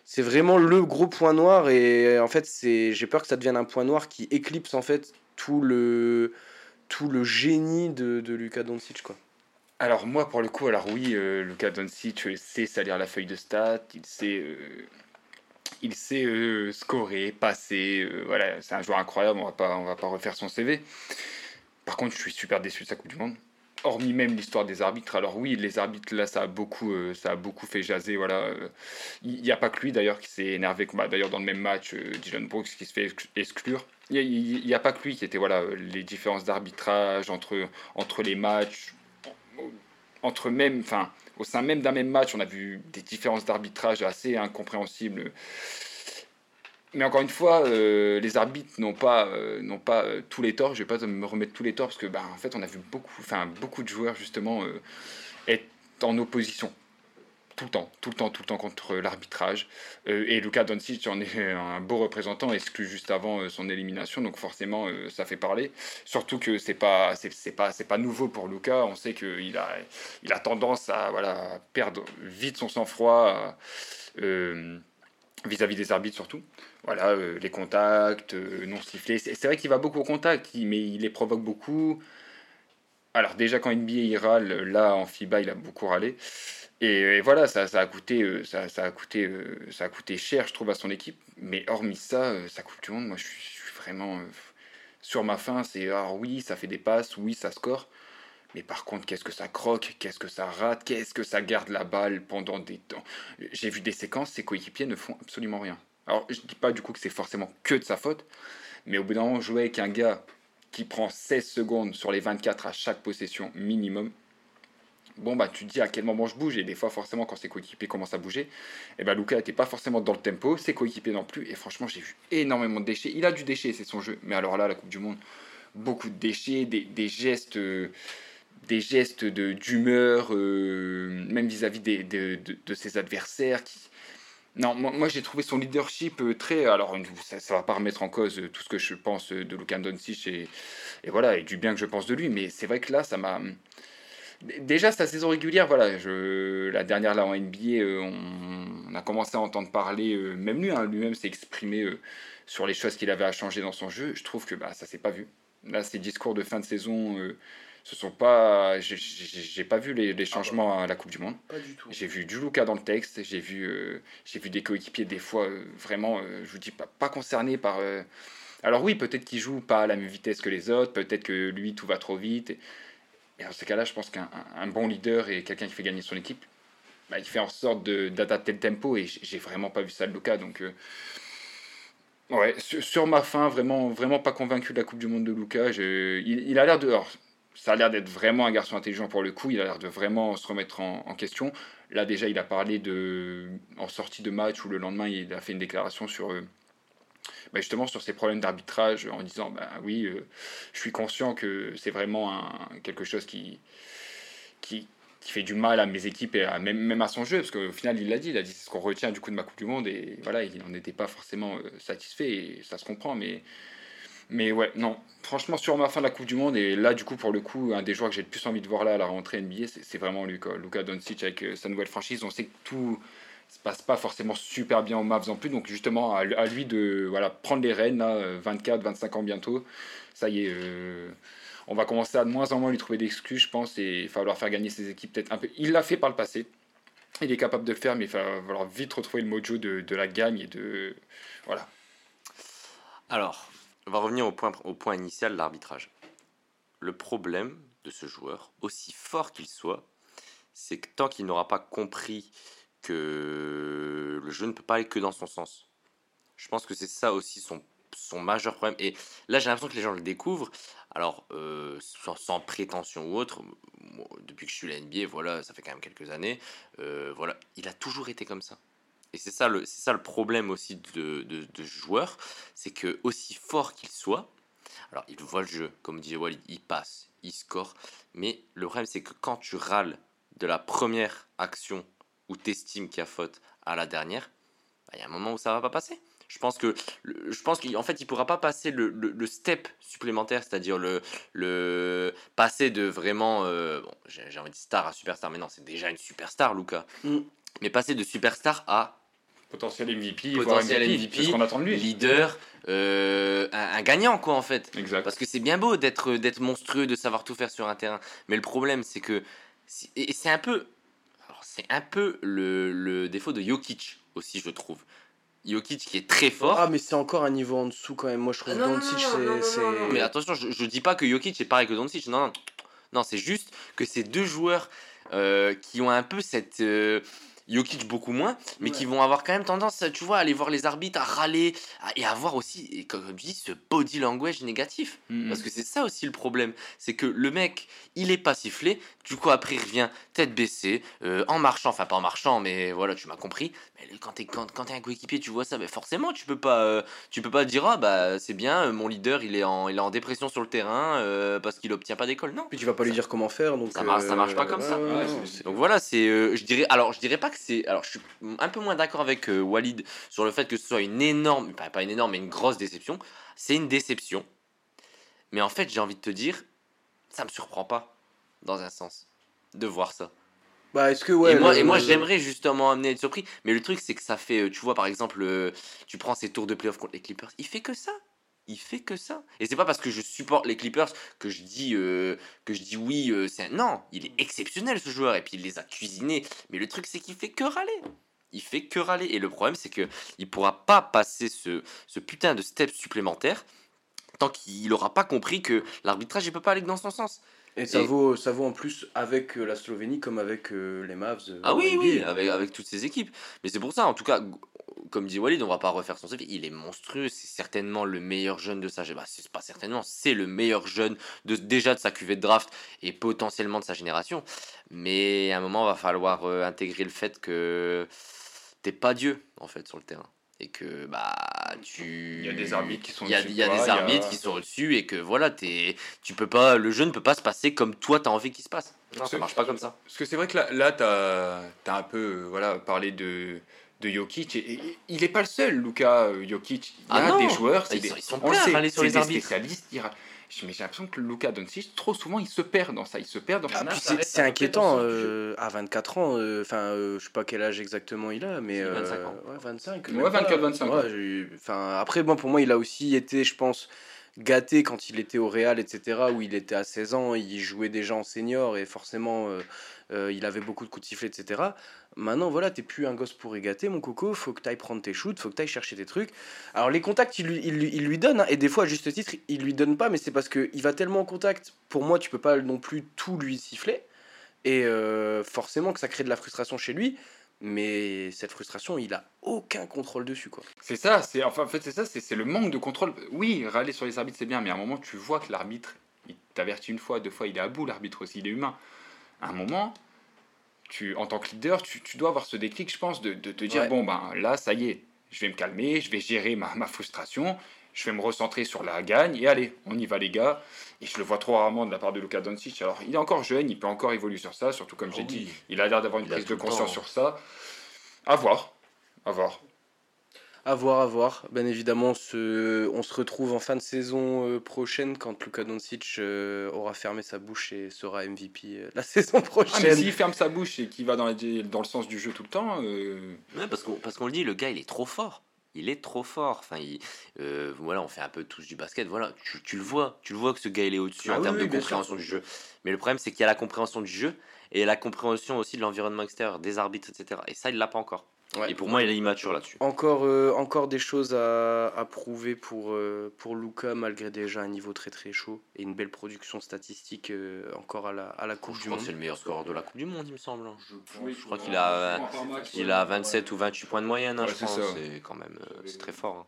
C'est vraiment le gros point noir. Et en fait, j'ai peur que ça devienne un point noir qui éclipse en fait tout le, tout le génie de, de Lucas Doncic, quoi. Alors moi, pour le coup, alors oui, euh, Luka Doncic sait salir la feuille de stats, il sait, euh, il sait euh, scorer, passer, voilà, c'est un joueur incroyable, on va pas, on va pas refaire son CV. Par contre, je suis super déçu de sa Coupe du Monde. Hormis même l'histoire des arbitres, alors oui, les arbitres là, ça a beaucoup, ça a beaucoup fait jaser, voilà. Il n'y a pas que lui d'ailleurs qui s'est énervé, bah, d'ailleurs dans le même match, Dylan Brooks qui se fait exclure. Il n'y a, a, pas que lui qui était, voilà, les différences d'arbitrage entre, entre les matchs entre même, enfin, au sein même d'un même match, on a vu des différences d'arbitrage assez incompréhensibles. Mais encore une fois, euh, les arbitres n'ont pas, euh, n'ont pas euh, tous les torts. Je vais pas me remettre tous les torts parce que, bah, en fait, on a vu beaucoup, beaucoup de joueurs justement être en opposition tout le temps, tout le temps, tout le temps contre l'arbitrage. Euh, et Luka Doncic en est un beau représentant, exclu juste avant euh, son élimination, donc forcément euh, ça fait parler. Surtout que c'est pas, c'est, pas, c'est pas nouveau pour Luka. On sait qu'il a, il a tendance à voilà perdre vite son sang-froid vis-à-vis des arbitres surtout. Voilà, les contacts non sifflés. C'est, vrai qu'il va beaucoup au contact, mais il les provoque beaucoup. Alors déjà quand NBA il râle, là en FIBA il a beaucoup râlé. Et, voilà, ça, ça, a coûté, euh, ça, ça, a coûté, euh, ça a coûté cher, je trouve, à son équipe. Mais hormis ça, euh, ça coûte du monde. Moi, je suis, vraiment sur ma fin. C'est ah oui, ça fait des passes, oui, ça score. Mais par contre, qu'est-ce que ça croque, qu'est-ce que ça rate, qu'est-ce que ça garde la balle pendant des temps? J'ai vu des séquences, ses coéquipiers ne font absolument rien. Alors, je dis pas du coup que c'est forcément que de sa faute, mais au bout d'un moment, jouer avec un gars qui prend 16 secondes sur les 24 à chaque possession minimum, bon bah tu te dis à quel moment je bouge et des fois forcément quand ses coéquipiers commencent à bouger et eh ben Luca n'était pas forcément dans le tempo ses coéquipiers non plus et franchement j'ai vu énormément de déchets. Il a du déchet c'est son jeu mais alors là la Coupe du Monde beaucoup de déchets des, gestes des gestes de d'humeur euh, même vis-à-vis de, de, ses adversaires qui non, moi, j'ai trouvé son leadership euh, très. Alors, ça, ne va pas remettre en cause tout ce que je pense de Luka Doncic et, et voilà, et du bien que je pense de lui, mais c'est vrai que là, ça m'a Déjà, sa saison régulière, voilà, la dernière là en NBA, euh, on, a commencé à entendre parler, euh, même lui, hein, lui-même s'est exprimé euh, sur les choses qu'il avait à changer dans son jeu. Je trouve que bah, ça s'est pas vu. Là, ses discours de fin de saison, ce sont pas. J'ai pas vu les, les changements ah bah. à la Coupe du Monde. Pas du tout. J'ai vu du Luca dans le texte, j'ai vu, j'ai vu des coéquipiers des fois vraiment, je vous dis pas, pas concernés par. alors oui, peut-être qu'il joue pas à la même vitesse que les autres, peut-être que lui tout va trop vite. Et, et dans ces cas-là, je pense qu'un bon leader et quelqu'un qui fait gagner son équipe, bah, il fait en sorte d'adapter le tempo et j'ai vraiment pas vu ça de Luca. Donc, euh, ouais, sur, ma fin, vraiment, vraiment pas convaincu de la Coupe du Monde de Luca. Il, il, a l'air de. Ça a l'air d'être vraiment un garçon intelligent pour le coup. Il a l'air de vraiment se remettre en, question. Là, déjà, il a parlé de, en sortie de match ou le lendemain, il a fait une déclaration sur. Euh, bah, justement sur ces problèmes d'arbitrage en disant bah oui euh, je suis conscient que c'est vraiment un, quelque chose qui, qui, qui fait du mal à mes équipes et même, même à son jeu, parce qu'au final, il l'a dit, il a dit c'est ce qu'on retient du coup de ma Coupe du Monde, et voilà, il n'en était pas forcément euh, satisfait, et ça se comprend, mais, mais ouais, non, franchement, sur ma fin de la Coupe du Monde, et là, du coup, pour le coup, un des joueurs que j'ai le plus envie de voir là à la rentrée NBA, c'est vraiment Luka, Luka Doncic avec euh, sa nouvelle franchise, on sait que tout se passe pas forcément super bien au Mavs en plus, donc justement, à, lui de voilà, prendre les rênes, là, 24, 25 ans bientôt, ça y est... Euh, on va commencer à de moins en moins lui trouver des excuses, je pense, et il va falloir faire gagner ses équipes peut-être un peu. Il l'a fait par le passé. Il est capable de le faire, mais il va falloir vite retrouver le mojo de, la gagne et de. Voilà. Alors, on va revenir au point, au point initial, l'arbitrage. Le problème de ce joueur, aussi fort qu'il soit, c'est que tant qu'il n'aura pas compris que le jeu ne peut pas aller que dans son sens. Je pense que c'est ça aussi son, son majeur problème. Et là, j'ai l'impression que les gens le découvrent. Alors, euh, sans, prétention ou autre, depuis que je suis la NBA, voilà, ça fait quand même quelques années, euh, voilà, il a toujours été comme ça. Et c'est ça le, c'est ça le problème aussi de, de, de joueur, c'est que aussi fort qu'il soit, alors il voit le jeu, comme disait Walid, il passe, il score, mais le problème c'est que quand tu râles de la première action où tu estimes qu'il y a faute à la dernière, bah, il y a un moment où ça va pas passer. Je pense que, je pense qu'en fait, il pourra pas passer le, le, step supplémentaire, c'est-à-dire le, le passer de vraiment, euh, bon, j'ai envie de star à superstar, mais non, c'est déjà une superstar, Luca. Mm. Mais passer de superstar à potentiel MVP, potentiel MVP, ce qu'on attend de lui. leader, euh, un, gagnant quoi en fait. Exact. Parce que c'est bien beau d'être d'être monstrueux, de savoir tout faire sur un terrain, mais le problème c'est que et c'est un peu, c'est un peu le, le défaut de Jokic aussi je trouve. Jokic qui est très fort. Ah, mais c'est encore un niveau en dessous quand même. Moi, je trouve que Doncic, c'est. Mais attention, je, je dis pas que Jokic est pareil que Doncic. Non, non. Non, c'est juste que ces deux joueurs euh, qui ont un peu cette. Euh, Jokic beaucoup moins, mais qui vont avoir quand même tendance, tu vois, à aller voir les arbitres, à râler, et à avoir aussi, et comme je dis, ce body language négatif. Mm-hmm. Parce que c'est ça aussi le problème. C'est que le mec, il est pas sifflé, du coup après il revient tête baissée, euh, en marchant, enfin pas en marchant, mais voilà, tu m'as compris. Mais quand t'es quand, quand es un coéquipier, tu vois ça, mais forcément tu peux pas, euh, tu peux pas dire ah bah c'est bien, euh, mon leader il est en, il est en dépression sur le terrain parce qu'il obtient pas d'école. Non. Puis tu vas pas lui dire comment faire, donc ça marche, ça marche pas comme ça. donc voilà, c'est, je dirais, alors je dirais pas que c'est, alors je suis un peu moins d'accord avec Walid sur le fait que ce soit une énorme, pas, pas une énorme, mais une grosse déception. C'est une déception. Mais en fait, j'ai envie de te dire, ça me surprend pas dans un sens, de voir ça. Bah, est-ce que ouais, et moi, et moi j'aimerais justement amener à être surpris, mais le truc c'est que ça fait, euh, tu vois par exemple, euh, tu prends ces tours de playoff contre les Clippers, il fait que ça, il fait que ça. Et c'est pas parce que je supporte les Clippers que je dis euh, que je dis oui, c'est un... non, il est exceptionnel ce joueur et puis il les a cuisinés, mais le truc c'est qu'il fait que râler. Il fait que râler et le problème c'est que il pourra pas passer ce, ce putain de step supplémentaire tant qu'il aura pas compris que l'arbitrage il peut pas aller dans son sens. Et ça, Vaut, ça vaut en plus avec euh, la Slovénie comme avec euh, les Mavs. Euh, ah oui, oui, avec, avec toutes ces équipes. Mais c'est pour ça, en tout cas, comme dit Walid, on va pas refaire son CV. Il est monstrueux, c'est certainement le meilleur jeune de sa bah, c'est pas certainement, c'est le meilleur jeune de, déjà de sa cuvée de draft et potentiellement de sa génération. Mais à un moment, il va falloir intégrer le fait que t'es pas Dieu en fait sur le terrain et que bah tu il y a des arbitres qui sont il y a, il y a des arbitres qui sont reçus et que voilà es, tu peux pas le jeu ne peut pas se passer comme toi tu as envie qu'il se passe. Non ça marche pas comme ça. parce que c'est vrai que là, là tu as, un peu voilà parlé de de Jokic et, il est pas le seul Luka euh, Jokic. Il y a ah des joueurs c'est des, ils sont on sait, sur les arbitres. spécialistes mais j'ai l'impression que Luka Doncic, trop souvent, il se perd dans ça. Il se perd dans ah, C'est inquiétant. Euh, à 24 ans, euh, enfin, euh, je sais pas quel âge exactement il a, mais. 25 ans. Ouais, 25. Ouais, 24, 25. Enfin, après, bon, pour moi, il a aussi été, je pense, gâté quand il était au Real, etc., où il était à 16 ans, il jouait déjà en senior et forcément il avait beaucoup de coups de sifflet, etc. Maintenant, voilà, t'es plus un gosse pour gâter, mon coco. Faut que t'ailles prendre tes shoots, faut que t'ailles chercher tes trucs. Alors, les contacts, il lui, donne, hein, et des fois, à juste titre, il lui donne pas, mais c'est parce qu'il va tellement en contact. Pour moi, tu peux pas non plus tout lui siffler. Et euh, forcément que ça crée de la frustration chez lui. Mais cette frustration, il a aucun contrôle dessus, quoi. C'est ça, c'est enfin en fait c'est ça, c'est le manque de contrôle. Oui, râler sur les arbitres c'est bien, mais à un moment tu vois que l'arbitre, il t'avertit une fois, deux fois, il est à bout l'arbitre aussi, il est humain. À un moment, tu en tant que leader, tu, tu dois avoir ce déclic, je pense, de, de te dire Ouais. bon ben là ça y est, je vais me calmer, je vais gérer ma, ma frustration, je vais me recentrer sur la gagne et allez, on y va les gars. Et je le vois trop rarement de la part de Luka Doncic. Alors il est encore jeune, il peut encore évoluer sur ça, surtout comme j'ai oui. dit, il a l'air d'avoir une Il prise de conscience sur ça. À voir, à voir. À voir, à voir. Bien évidemment, ce- on se retrouve en fin de saison euh, prochaine quand Luka Doncic euh, aura fermé sa bouche et sera MVP euh, la saison Ah, mais prochaine. s'il ferme sa bouche et qu'il va dans, le sens du jeu tout le temps, euh, Ouais, parce qu'on parce qu'on le dit, le gars, il est trop fort. Il est trop fort. Enfin, il- euh, voilà, on fait un peu tous du basket. Voilà, tu, tu le vois. Tu le vois que ce gars, il est au-dessus Ah en oui, termes oui, de compréhension du jeu. Mais le problème, c'est qu'il y a la compréhension du jeu et la compréhension aussi de l'environnement extérieur, des arbitres, etc. Et ça, il l'a pas encore. Ouais. Et pour moi, il est immature là-dessus. Encore, euh, encore des choses à, à prouver pour, euh, pour Luka, malgré déjà un niveau très très chaud et une belle production statistique euh, encore à la, à la Coupe Je du Monde. c'est le meilleur scoreur de la Coupe du Monde, il me semble. Oui, Je crois qu'il a, il a 27 ou 28 points de moyenne, hein, Ouais, je c'est pense. C'est quand même euh, c'est très fort. hein.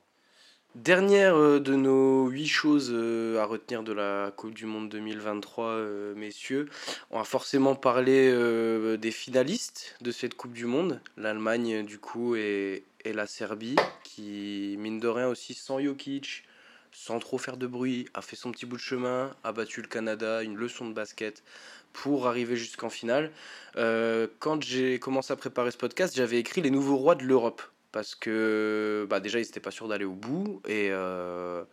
Dernière euh, de nos huit choses euh, à retenir de la Coupe du Monde 2023, euh, messieurs. On va forcément parler des finalistes de cette Coupe du Monde. L'Allemagne, du coup, et, et la Serbie, qui, mine de rien aussi, sans Jokic, sans trop faire de bruit, a fait son petit bout de chemin, a battu le Canada, une leçon de basket pour arriver jusqu'en finale. Quand j'ai commencé à préparer ce podcast, j'avais écrit les nouveaux rois de l'Europe. Parce que bah, déjà, ils n'étaient pas sûrs d'aller au bout. Et euh,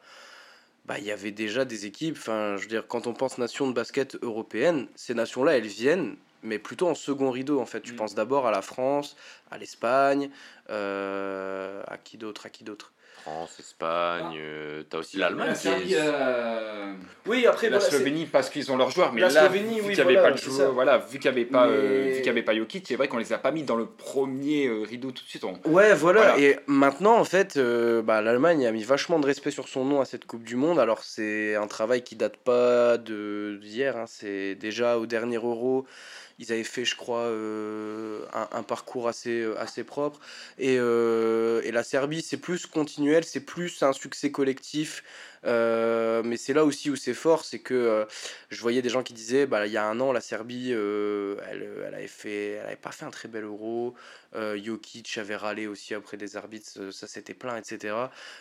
bah, il y avait déjà des équipes. Enfin, je veux dire, quand on pense nation de basket européenne, ces nations-là, elles viennent, mais plutôt en second rideau. En fait, tu Mm. penses d'abord à la France, à l'Espagne, euh, à qui d'autre, à qui d'autre? France, Espagne, euh, t'as aussi l'Allemagne La qui Serbie, est... euh, Oui, après, la Slovénie parce qu'ils ont leurs joueurs, mais La là, Slovénie, vu oui, qu'il n'y avait voilà, pas de joueur, voilà, vu qu'il n'y avait pas, euh, Mais- vu qu'il y avait pas Jokic, c'est vrai qu'on les a pas mis dans le premier euh, rideau tout de suite. on- Ouais, voilà. Voilà. Et maintenant, en fait, euh, bah, l'Allemagne a mis vachement de respect sur son nom à cette Coupe du Monde. Alors, c'est un travail qui date pas de d'hier. hein. C'est déjà au dernier Euro. Ils avaient fait, je crois, euh, un, un parcours assez, euh, assez propre. Et, euh, et la Serbie, c'est plus continuel, c'est plus un succès collectif. Euh, mais c'est là aussi où c'est fort, c'est que euh, je voyais des gens qui disaient, bah, il y a un an, la Serbie, euh, elle, elle avait fait, elle avait pas fait un très bel Euro. Jokic avait râlé aussi après des arbitres, ça, s'était plaint, etc.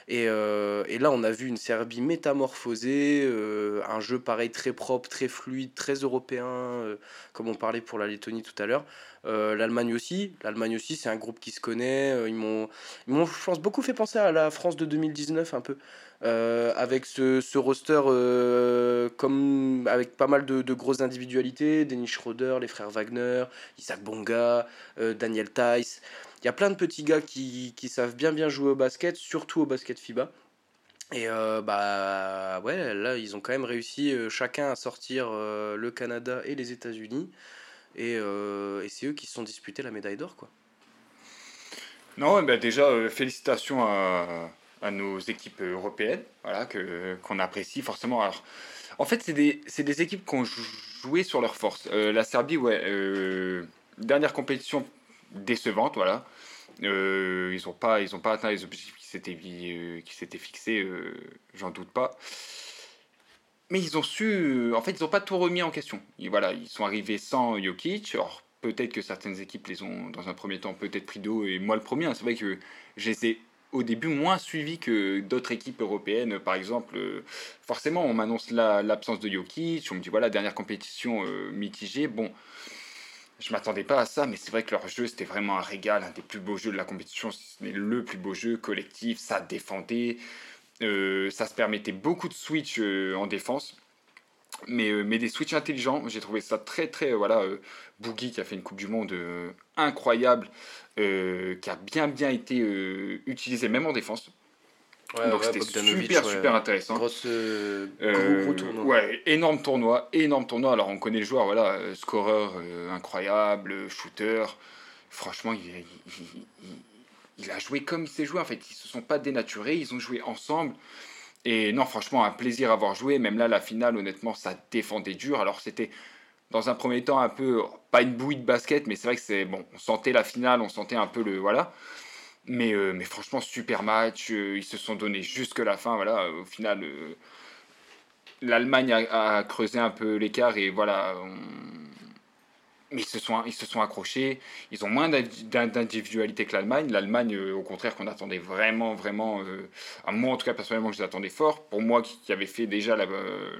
Et, et là, on a vu une Serbie métamorphosée, un jeu pareil très propre, très fluide, très européen, comme on parlait pour la Lettonie tout à l'heure. Euh, L'Allemagne aussi, l'Allemagne aussi, c'est un groupe qui se connaît. euh, ils m'ont, je pense, beaucoup fait penser à la France de 2019 un peu. Euh, avec ce, ce roster comme avec pas mal de, de grosses individualités, Denis Schroeder, les frères Wagner, Isaac Bonga, Daniel Tice. Il y a plein de petits gars qui, qui savent bien bien jouer au basket, surtout au basket FIBA. Et bah ouais, là ils ont quand même réussi chacun à sortir le Canada et les États-Unis. Et, euh, et c'est eux qui se sont disputés la médaille d'or quoi. Non, ben déjà, euh, félicitations à, nos équipes européennes, voilà, que, qu'on apprécie forcément. Alors, en fait, c'est des, des équipes qui ont jou- joué sur leurs forces. Euh, la Serbie, ouais, euh, dernière compétition décevante, voilà. Ils n'ont pas, pas atteint les objectifs qui s'étaient, qui s'étaient fixés, j'en doute pas. Mais ils ont su, en fait, ils n'ont pas tout remis en question. Et voilà, ils sont arrivés sans Jokic. Alors, peut-être que certaines équipes les ont, dans un premier temps, peut-être pris d'eau, et moi le premier. hein. c'est vrai que je les ai au début moins suivis que d'autres équipes européennes. Par exemple, euh, forcément, on m'annonce la- l'absence de Jokic. On me dit, voilà, dernière compétition euh, mitigée. Bon, je m'attendais pas à ça, mais c'est vrai que leur jeu, c'était vraiment un régal, un des plus beaux jeux de la compétition. si Ce n'est le plus beau jeu collectif, ça défendait. Euh, ça se permettait beaucoup de switch euh, en défense. Mais, euh, mais des switches intelligents, j'ai trouvé ça très très. euh, voilà, euh, Boogie qui a fait une Coupe du Monde euh, incroyable, euh, qui a bien bien été euh, utilisé même en défense. Donc c'était super super intéressant. Grosse, euh, Euh, gros, gros tournoi. Ouais, énorme tournoi, énorme tournoi. Alors on connaît le joueur, voilà, scoreur euh, incroyable, shooter. Franchement, il, il- il- il a joué comme s'est joué en fait. Ils se sont pas dénaturés, ils ont joué ensemble. Et non, franchement, un plaisir à avoir joué. Même là, la finale, honnêtement, ça défendait dur. Alors c'était dans un premier temps un peu, pas une bouillie de basket, mais c'est vrai que c'est bon, on sentait la finale, on sentait un peu le. Voilà. Mais, euh, mais franchement, super match. ils se sont donnés jusque la fin. Voilà, au final, l'Allemagne a, creusé un peu l'écart et voilà. Mais ils se, sont, ils se sont accrochés. Ils ont moins d'individualité que l'Allemagne. L'Allemagne, euh, au contraire, qu'on attendait vraiment, vraiment. Euh, à moi, en tout cas, personnellement, je les attendais fort. Pour moi, qui, avait fait déjà, la, euh,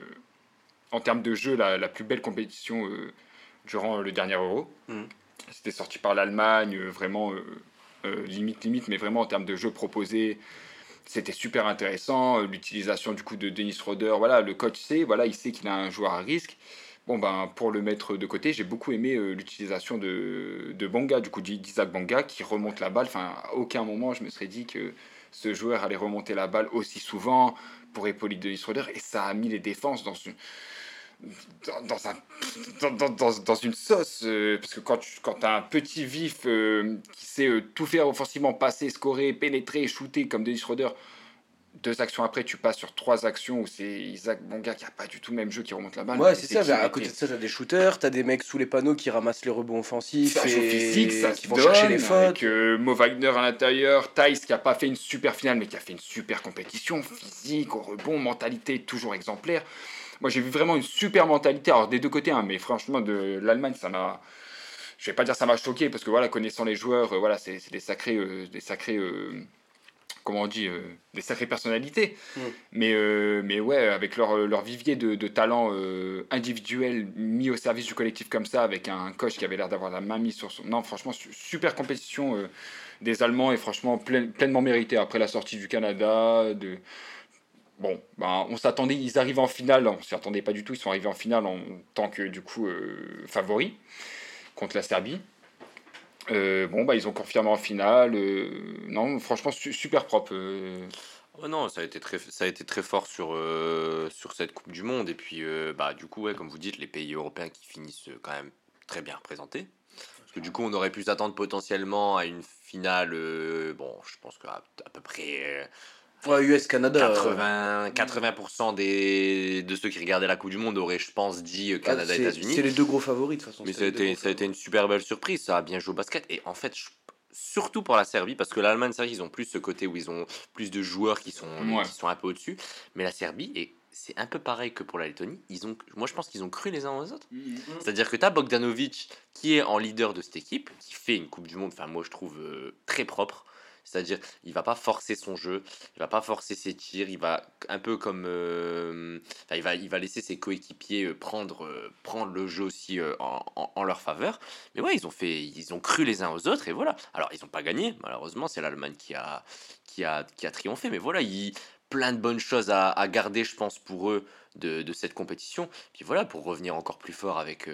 en termes de jeu, la, la plus belle compétition durant le dernier Euro. Mm. C'était sorti par l'Allemagne, vraiment limite, limite, mais vraiment en termes de jeu proposé. C'était super intéressant. L'utilisation du coup de Dennis Roder. Voilà, le coach sait, voilà, il sait qu'il a un joueur à risque. Bon, ben, pour le mettre de côté, j'ai beaucoup aimé euh, l'utilisation de, de Bonga, du coup d'Isaac Bonga, qui remonte la balle. Enfin, à aucun moment, je me serais dit que ce joueur allait remonter la balle aussi souvent pour épauler Denis Roder. Et ça a mis les défenses dans une, dans, un, dans, dans, une sauce. Euh, parce que quand tu quand as un petit vif euh, qui sait tout faire offensivement, passer, scorer, pénétrer, shooter comme Denis Roder deux actions après, tu passes sur trois actions où c'est Isaac Bonga qui a pas du tout le même jeu qui remonte la balle. Ouais, c'est ça. à côté de ça, t'as des shooters, t'as des mecs sous les panneaux qui ramassent les rebonds offensifs et physique, ça qui vont chercher les fautes. Avec euh, Mo Wagner à l'intérieur, Thijs qui a pas fait une super finale mais qui a fait une super compétition, physique, au rebond, mentalité toujours exemplaire. Moi, j'ai vu vraiment une super mentalité, alors des deux côtés, hein, mais franchement, de l'Allemagne, ça m'a je vais pas dire ça m'a choqué parce que voilà connaissant les joueurs euh, voilà c'est des sacrés euh, des sacrés comment on dit, euh, des sacrées personnalités. Mm. Mais, euh, mais ouais, avec leur, leur vivier de, de talent euh, individuel mis au service du collectif comme ça, avec un coach qui avait l'air d'avoir la main mise sur son... Non, franchement, super compétition des Allemands et franchement pleinement mérité après la sortie du Canada. De... Bon, ben, on s'attendait, ils arrivent en finale, on s'y attendait pas du tout, ils sont arrivés en finale en tant que du coup favoris contre la Serbie. Euh, bon, bah, ils ont confirmé en finale. Euh, non, franchement, super propre. Euh. Oh non, ça a été très, ça a été très fort sur, sur cette Coupe du Monde. Et puis, bah, du coup, ouais, comme vous dites, les pays européens qui finissent quand même très bien représentés. Parce que du coup, on aurait pu s'attendre potentiellement à une finale. bon, je pense qu'à à peu près Ouais, US-Canada. 80%, 80 des, de ceux qui regardaient la Coupe du Monde auraient, je pense, dit euh, Canada-États-Unis. c'est les deux gros favoris de toute façon. Mais ça a, été, ça a été une super belle surprise. Ça a bien joué au basket. Et en fait, surtout pour la Serbie, parce que l'Allemagne, c'est vrai qu'ils ont plus ce côté où ils ont plus de joueurs qui sont, qui sont un peu au-dessus. Mais la Serbie, et c'est un peu pareil que pour la Lettonie, ils ont, moi je pense qu'ils ont cru les uns aux autres. Mm, mm, mm. C'est-à-dire que tu as Bogdanovic qui est en leader de cette équipe, qui fait une Coupe du Monde, enfin moi je trouve euh, très propre. C'est-à-dire, il va pas forcer son jeu, il va pas forcer ses tirs, il va un peu comme, euh, il va, il va laisser ses coéquipiers euh, prendre, euh, prendre le jeu aussi en, leur faveur. Mais ouais, ils ont fait, ils ont cru les uns aux autres et voilà. Alors, ils n'ont pas gagné, malheureusement, c'est l'Allemagne qui a, qui a, qui a triomphé. Mais voilà, il plein de bonnes choses à, garder, je pense, pour eux de, de, cette compétition. Puis voilà, pour revenir encore plus fort avec,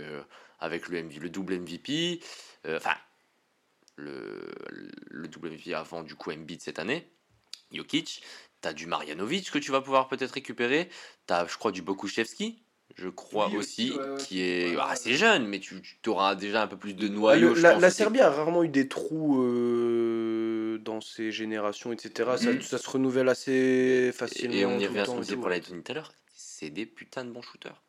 avec le, le double MVP. Enfin, le, le avant du coup Embiid cette année, Jokic. T'as du Marjanovic que tu vas pouvoir peut-être récupérer. T'as, je crois, du Bokushevski, je crois aussi, qui est assez jeune, mais tu, tu auras déjà un peu plus de noyau. la, Serbie a rarement eu des trous euh, dans ses générations, etc. Ça, mm. ça, se renouvelle assez facilement. Et, on y revient à ce qu'on disait pour la tout à l'heure. C'est des putains de bons shooters.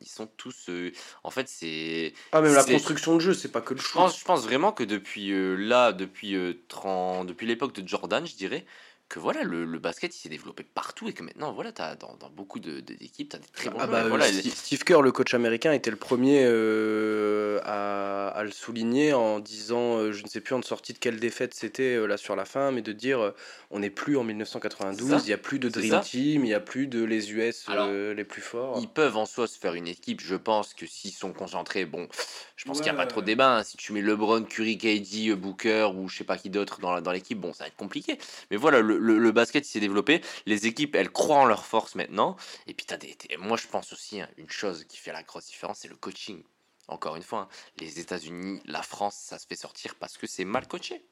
Ils sont tous. Euh, en fait, c'est. Ah, même la construction de jeu, c'est pas que le je pense, je pense vraiment que depuis euh, là, depuis, 30... depuis l'époque de Jordan, je dirais, que voilà, le, le basket il s'est développé partout et que maintenant, voilà, as, dans, dans beaucoup d'équipes, tu as des très bons ah bah, voilà, Steve, Kerr, le coach américain, était le premier euh, à, à, le souligner en disant, euh, je ne sais plus en sortie de quelle défaite c'était euh, là sur la fin, mais de dire on n'est plus en 1992, il n'y a plus de Dream Team, il n'y a plus de les US les plus forts. Ils peuvent en soi se faire une équipe, je pense que s'ils sont concentrés, bon, je pense qu'il n'y a pas trop de débat. Hein. Si tu mets LeBron, Curry, KD, Booker ou je sais pas qui d'autre dans, dans l'équipe, bon, ça va être compliqué. Mais voilà, le, le, basket s'est développé. Les équipes, elles croient en leur force maintenant. Et puis, as des, moi, je pense aussi, hein, une chose qui fait la grosse différence, c'est le coaching. Encore une fois, hein, les États-Unis, la France, ça se fait sortir parce que c'est mal coaché.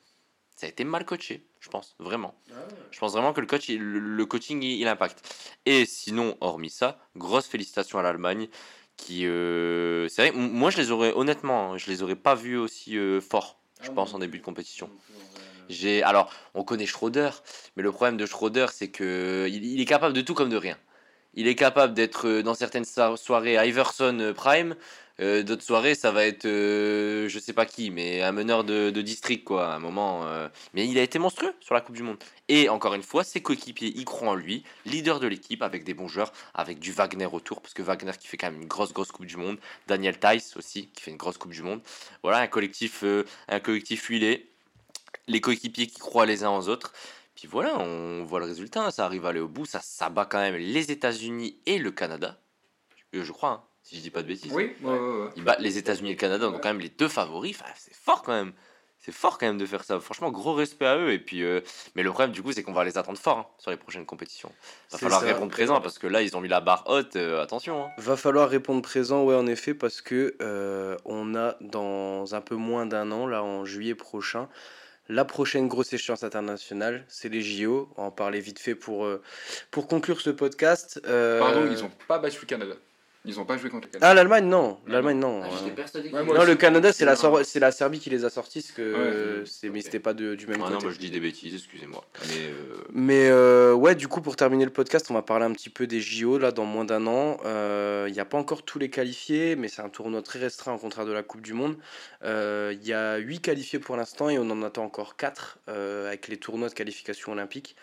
Ça a été mal coaché, je pense, vraiment. Ah je pense vraiment que le, coach, le, coaching, il, impacte. Et sinon, hormis ça, grosse félicitations à l'Allemagne qui euh, c'est vrai moi je les aurais honnêtement hein, je les aurais pas vus aussi euh, forts je ah pense en début de compétition alors on connaît Schroeder, mais le problème de Schroeder, c'est que il, est capable de tout comme de rien. Il est capable d'être euh, dans certaines soirées Iverson euh, Prime, Euh, D'autres soirées, ça va être, euh, je sais pas qui, mais un meneur de, district, quoi, à un moment. Mais il a été monstrueux sur la Coupe du Monde. Et encore une fois, ses coéquipiers y croient en lui, leader de l'équipe, avec des bons joueurs, avec du Wagner autour, parce que Wagner qui fait quand même une grosse, grosse Coupe du Monde. Daniel Tice aussi, qui fait une grosse Coupe du Monde. Voilà, un collectif, un collectif huilé. Les coéquipiers qui croient les uns aux autres. Puis voilà, on voit le résultat, hein, ça arrive à aller au bout, ça, ça bat quand même les États-Unis et le Canada. Euh, je crois, hein, si je dis pas de bêtises. Oui, ouais, ouais, ouais. Ils battent les États-Unis et le Canada, donc quand même les deux favoris. Enfin, c'est fort quand même. C'est fort quand même de faire ça. Franchement, gros respect à eux. Et puis, euh, mais le problème du coup, c'est qu'on va les attendre fort hein, sur les prochaines compétitions. Va falloir ça. répondre présent parce que là, ils ont mis la barre haute. euh, attention. hein. Va falloir répondre présent, ouais, en effet, parce que euh, on a dans un peu moins d'un an, là en juillet prochain, la prochaine grosse échéance internationale, c'est les JO. On va en parler vite fait pour, euh, pour conclure ce podcast. Euh, Pardon, ils ont pas battu le Canada. Ils ont pas joué contre le Canada. Ah, l'Allemagne, non. L'Allemagne, non. Ah, Euh, j'étais persuadé Ouais, qu'ils- moi non, aussi. le Canada, c'est la, Non. Sor- c'est la Serbie qui les a sortis, que Ouais, c'est, mais c'était pas de- du même Ah non, moi je dis des bêtises, excusez-moi. Mais euh, Mais euh, ouais, du coup, pour terminer le podcast, on va parler un petit peu des JO là dans moins d'un an. Euh, Il n'y a pas encore tous les qualifiés, mais c'est un tournoi très restreint au contraire de la Coupe du Monde. Euh, Il y a 8 qualifiés pour l'instant et on en attend encore 4 avec les tournois de qualification olympique.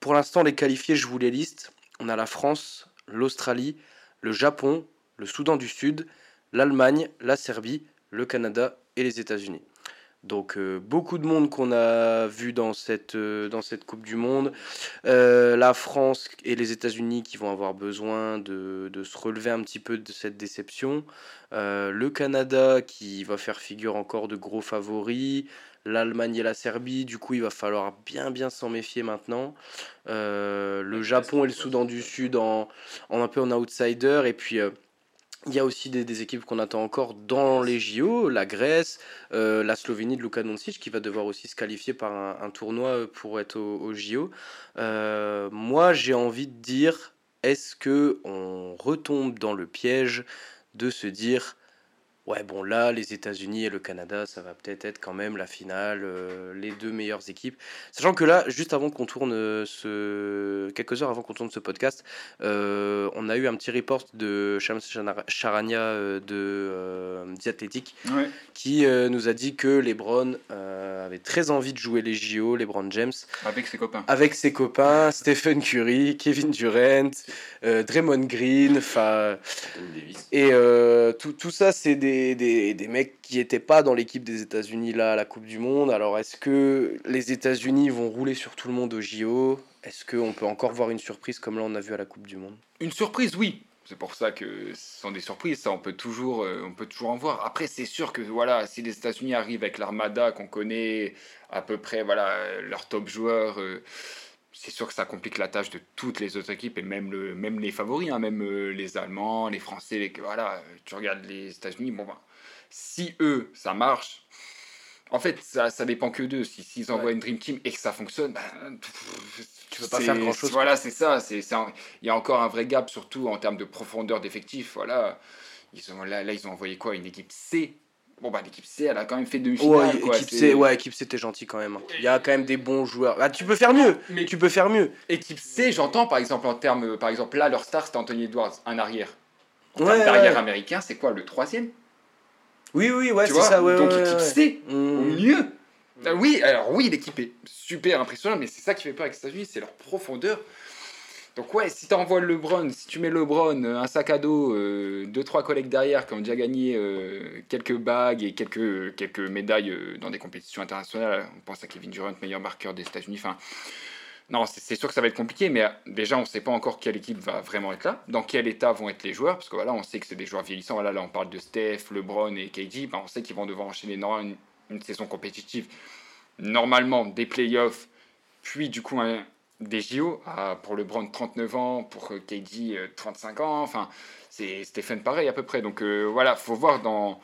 Pour l'instant, les qualifiés, je vous les liste. On a la France, l'Australie, le Japon, le Soudan du Sud, l'Allemagne, la Serbie, le Canada et les États-Unis. Donc euh, beaucoup de monde qu'on a vu dans cette, euh, dans cette Coupe du Monde. Euh, la France et les États-Unis qui vont avoir besoin de, de se relever un petit peu de cette déception. Le Canada qui va faire figure encore de gros favoris. L'Allemagne et la Serbie, du coup, il va falloir bien bien s'en méfier maintenant. Euh, le Japon et le Soudan du Sud en, en un peu en outsider. Et puis, euh, il y a aussi des, des équipes qu'on attend encore dans les JO, la Grèce, euh, la Slovénie de Luka Doncic qui va devoir aussi se qualifier par un, un tournoi pour être au, au JO. Moi, j'ai envie de dire, est-ce que on retombe dans le piège de se dire, ouais, bon là, les États-Unis et le Canada, ça va peut-être être quand même la finale, euh, les deux meilleures équipes. Sachant que là, juste avant qu'on tourne euh, ce, quelques heures avant qu'on tourne ce podcast, euh, on a eu un petit report de Shams Charania euh, de euh, The Athletic Ouais. qui euh, nous a dit que LeBron euh, avait très envie de jouer les JO, LeBron James, Avec ses copains. avec ses copains Stephen Curry, Kevin Durant, euh, Draymond Green, enfin et euh, tout, tout ça, c'est des, des, des mecs qui n'étaient pas dans l'équipe des États-Unis là à la Coupe du Monde. Alors, est-ce que les États-Unis vont rouler sur tout le monde au JO Est-ce qu'on peut encore voir une surprise comme là on a vu à la Coupe du Monde? Une surprise, oui. C'est pour ça que ce sont des surprises, ça on peut toujours, euh, on peut toujours en voir. Après, c'est sûr que voilà, si les États-Unis arrivent avec l'armada qu'on connaît à peu près, voilà, euh, leurs top joueurs, euh, c'est sûr que ça complique la tâche de toutes les autres équipes et même, le, même les favoris, hein, même euh, les Allemands, les Français, les, voilà, tu regardes les États-Unis, bon ben, si eux ça marche, en fait ça, ça dépend que d'eux. Si s'ils envoient Ouais. une dream team et que ça fonctionne, ben, Tu peux pas faire grand-chose, Voilà, c'est ça. C'est, il y a encore un vrai gap, surtout en termes de profondeur d'effectifs. Voilà. Ils ont, là, là, ils ont envoyé quoi? Une équipe C Bon, bah, l'équipe C, elle a quand même fait demi-finale. Ouais, quoi. équipe C, ouais, équipe C, t'es gentil quand même. hein. Il y a quand même des bons joueurs. Ah, tu peux faire mieux Mais Tu peux faire mieux équipe C, j'entends par exemple en termes. Par exemple, là, leur star, c'était Anthony Edwards, un arrière. En Ouais, d'arrière ouais. américain, c'est quoi Le troisième? Oui, oui, ouais, c'est ça, ouais. Donc, équipe. C, au Mmh. mieux. Ah oui, alors oui, l'équipe est super impressionnante, mais c'est ça qui fait peur avec les États-Unis, c'est leur profondeur. Donc ouais, si tu envoies LeBron, si tu mets LeBron, euh, un sac à dos, euh, deux trois collègues derrière qui ont déjà gagné euh, quelques bagues et quelques quelques médailles dans des compétitions internationales, on pense à Kevin Durant, meilleur marqueur des États-Unis. Enfin, non, c'est sûr que ça va être compliqué, mais déjà on ne sait pas encore quelle équipe va vraiment être là, dans quel état vont être les joueurs, parce que voilà, on sait que c'est des joueurs vieillissants. Voilà, là on parle de Steph, LeBron et KD, ben, on sait qu'ils vont devoir enchaîner une, une saison compétitive, normalement des playoffs, puis du coup un- des JO, à- pour LeBron 39 ans, pour euh, KD euh, 35 ans, enfin c'est Stephen pareil à peu près. Donc euh, voilà, faut voir dans,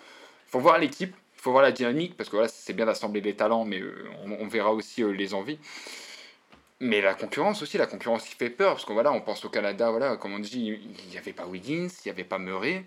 faut voir l'équipe, faut voir la dynamique, parce que voilà, c'est bien d'assembler les talents, mais euh, on, verra aussi euh, les envies. Mais la concurrence aussi, la concurrence qui fait peur, parce que voilà, on pense au Canada, voilà, comme on dit, il n'y avait pas Wiggins, il n'y avait pas Murray.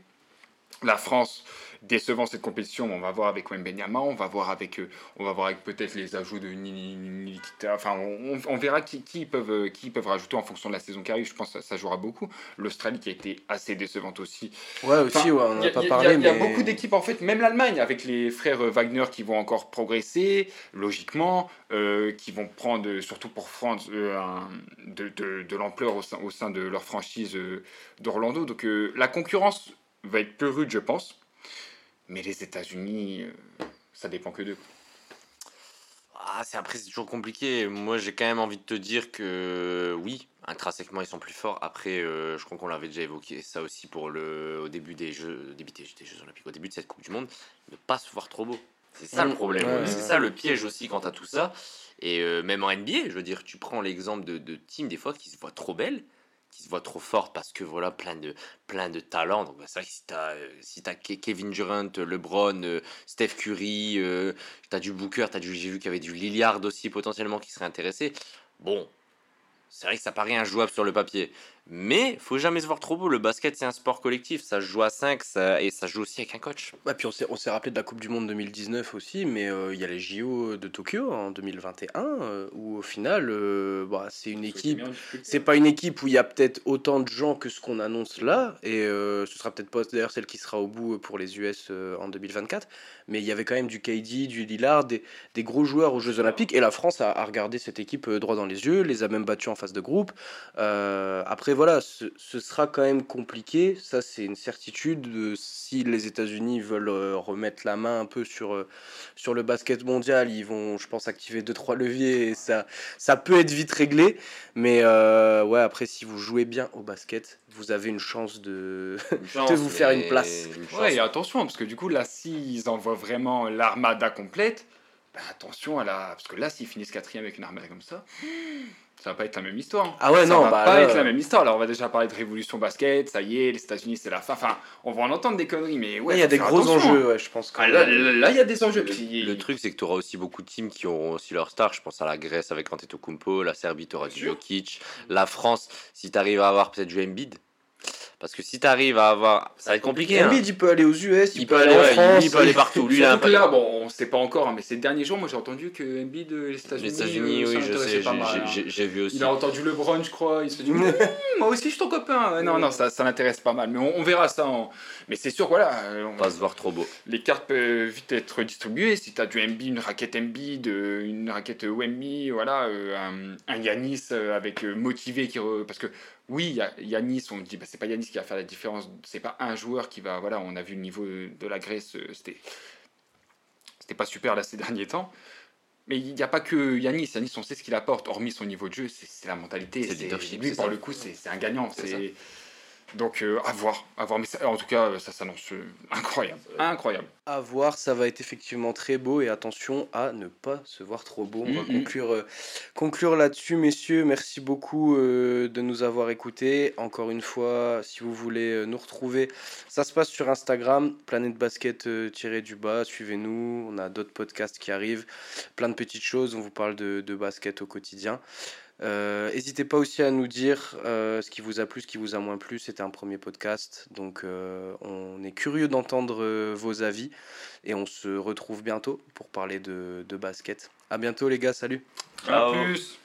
la France décevant cette compétition, on va voir avec Wembenyama, on va voir avec, euh, on va voir avec peut-être les ajouts de Nikita, enfin on, verra qui, qui, peuvent, euh, qui peuvent rajouter en fonction de la saison qui arrive, je pense que ça, jouera beaucoup. L'Australie qui a été assez décevante aussi. Ouais aussi, on n'a pas parlé. Il y, a beaucoup d'équipes en fait, même l'Allemagne avec les frères Wagner qui vont encore progresser, logiquement, euh, qui vont prendre, surtout pour France, de, de, de l'ampleur au sein, au sein de leur franchise d'Orlando. Donc la concurrence va être peu rude je pense. Mais les États-Unis, euh, ça dépend que d'eux. Ah, c'est après c'est toujours compliqué. Moi, j'ai quand même envie de te dire que oui, intrinsèquement ils sont plus forts. Après, euh, je crois qu'on l'avait déjà évoqué ça aussi pour le au début des Jeux, début des, Jeux Olympiques, au début de cette Coupe du Monde, ne pas se voir trop beau. C'est ça le mm. problème. c'est ça le piège aussi quant à tout ça. Et euh, même en NBA, je veux dire, tu prends l'exemple de, de teams des fois qui se voient trop belles qui se voit trop forte parce que voilà plein de plein de talents donc bah, c'est vrai que si t'as euh, si as Kevin Durant LeBron euh, Steph Curry euh, tu as du Booker t'as du j'ai vu qu'il y avait du Lillard aussi potentiellement qui serait intéressé bon c'est vrai que ça paraît injouable sur le papier mais faut jamais se voir trop beau. Le basket, c'est un sport collectif. Ça se joue à 5 ça, et ça se joue aussi avec un coach. Ouais, puis on s'est rappelé de la Coupe du Monde 2019 aussi, mais euh, il y a les JO de Tokyo en 2021 euh, où au final, euh, bah, c'est une équipe. C'est pas une équipe où il y a peut-être autant de gens que ce qu'on annonce là, et ce sera peut-être pas d'ailleurs celle qui sera au bout pour les US en 2024. Mais il y avait quand même du KD, du Lillard, des, gros joueurs aux Jeux Olympiques, et la France a, regardé cette équipe droit dans les yeux, les a même battus en phase de groupe. après voilà, ce, sera quand même compliqué. Ça, c'est une certitude. si les États-Unis veulent euh, remettre la main un peu sur, euh, sur le basket mondial, ils vont, je pense, activer 2-3 leviers et ça, ça peut être vite réglé. Mais euh, ouais, après, si vous jouez bien au basket, vous avez une chance de, de vous faire une place. ouais, et attention, parce que du coup, là, s'ils envoient vraiment l'armada complète, bah, attention à la. Parce que là, s'ils finissent quatrième avec une armada comme ça ça va pas être la même histoire. Ah ouais, ça non, va bah pas être la même histoire. Alors, on va déjà parler de révolution basket, ça y est, les États-Unis, c'est la fin. Enfin, on va en entendre des conneries, mais ouais. Il y a des gros enjeux, ouais, je pense. Ah, là, il y a des enjeux. Le, truc, c'est que tu auras aussi beaucoup de teams qui auront aussi leur star. Je pense à la Grèce avec Antetokounmpo, la Serbie, tu auras du Jokic, la France, si tu arrives à avoir peut-être du Embiid. Parce que si tu arrives à avoir. Ça va être compliqué. Embiid, hein. il peut aller aux US, il, peut, aller, en France. Il peut aller partout. Lui, là, là, bon, on sait pas encore, hein, mais ces derniers jours, moi j'ai entendu que Embiid, euh, les États-Unis. Les États-Unis, euh, oui, je sais, hein. j'ai vu aussi. Il a entendu LeBron, je crois. Il se dit, hum, moi aussi, je suis ton copain. Non, non, ça, ça l'intéresse pas mal. Mais on, verra ça. Mais c'est sûr, voilà. Euh, on va se voir trop beau. Les cartes peuvent vite être distribuées. Si tu as du Embiid, une raquette Embiid, une raquette Wemby, voilà, un, un Yanis avec motivé qui. Parce que oui, Yanis, on dit, bah, c'est pas Yanis qui va faire la différence, c'est pas un joueur qui va. Voilà, on a vu le niveau de la Grèce, euh, c'était, c'était pas super là ces derniers temps. Mais il n'y a pas que Yanis. Yanis, on sait ce qu'il apporte, hormis son niveau de jeu, c'est, la mentalité. C'est, lui, pour le coup, c'est, un gagnant. C'est, donc euh, à voir, à voir. Mais en tout cas, ça s'annonce euh, incroyable, incroyable. À voir, ça va être effectivement très beau et attention à ne pas se voir trop beau. On va conclure, euh, conclure là-dessus, messieurs. Merci beaucoup de nous avoir écoutés. Encore une fois, si vous voulez nous retrouver, ça se passe sur Instagram, Planète Basket du bas. Suivez-nous. On a d'autres podcasts qui arrivent, plein de petites choses. On vous parle de, de basket au quotidien. Euh, n'hésitez pas aussi à nous dire euh, ce qui vous a plu, ce qui vous a moins plu. C'était un premier podcast, donc euh, on est curieux d'entendre vos avis et on se retrouve bientôt pour parler de, de basket. À bientôt les gars, salut. À plus.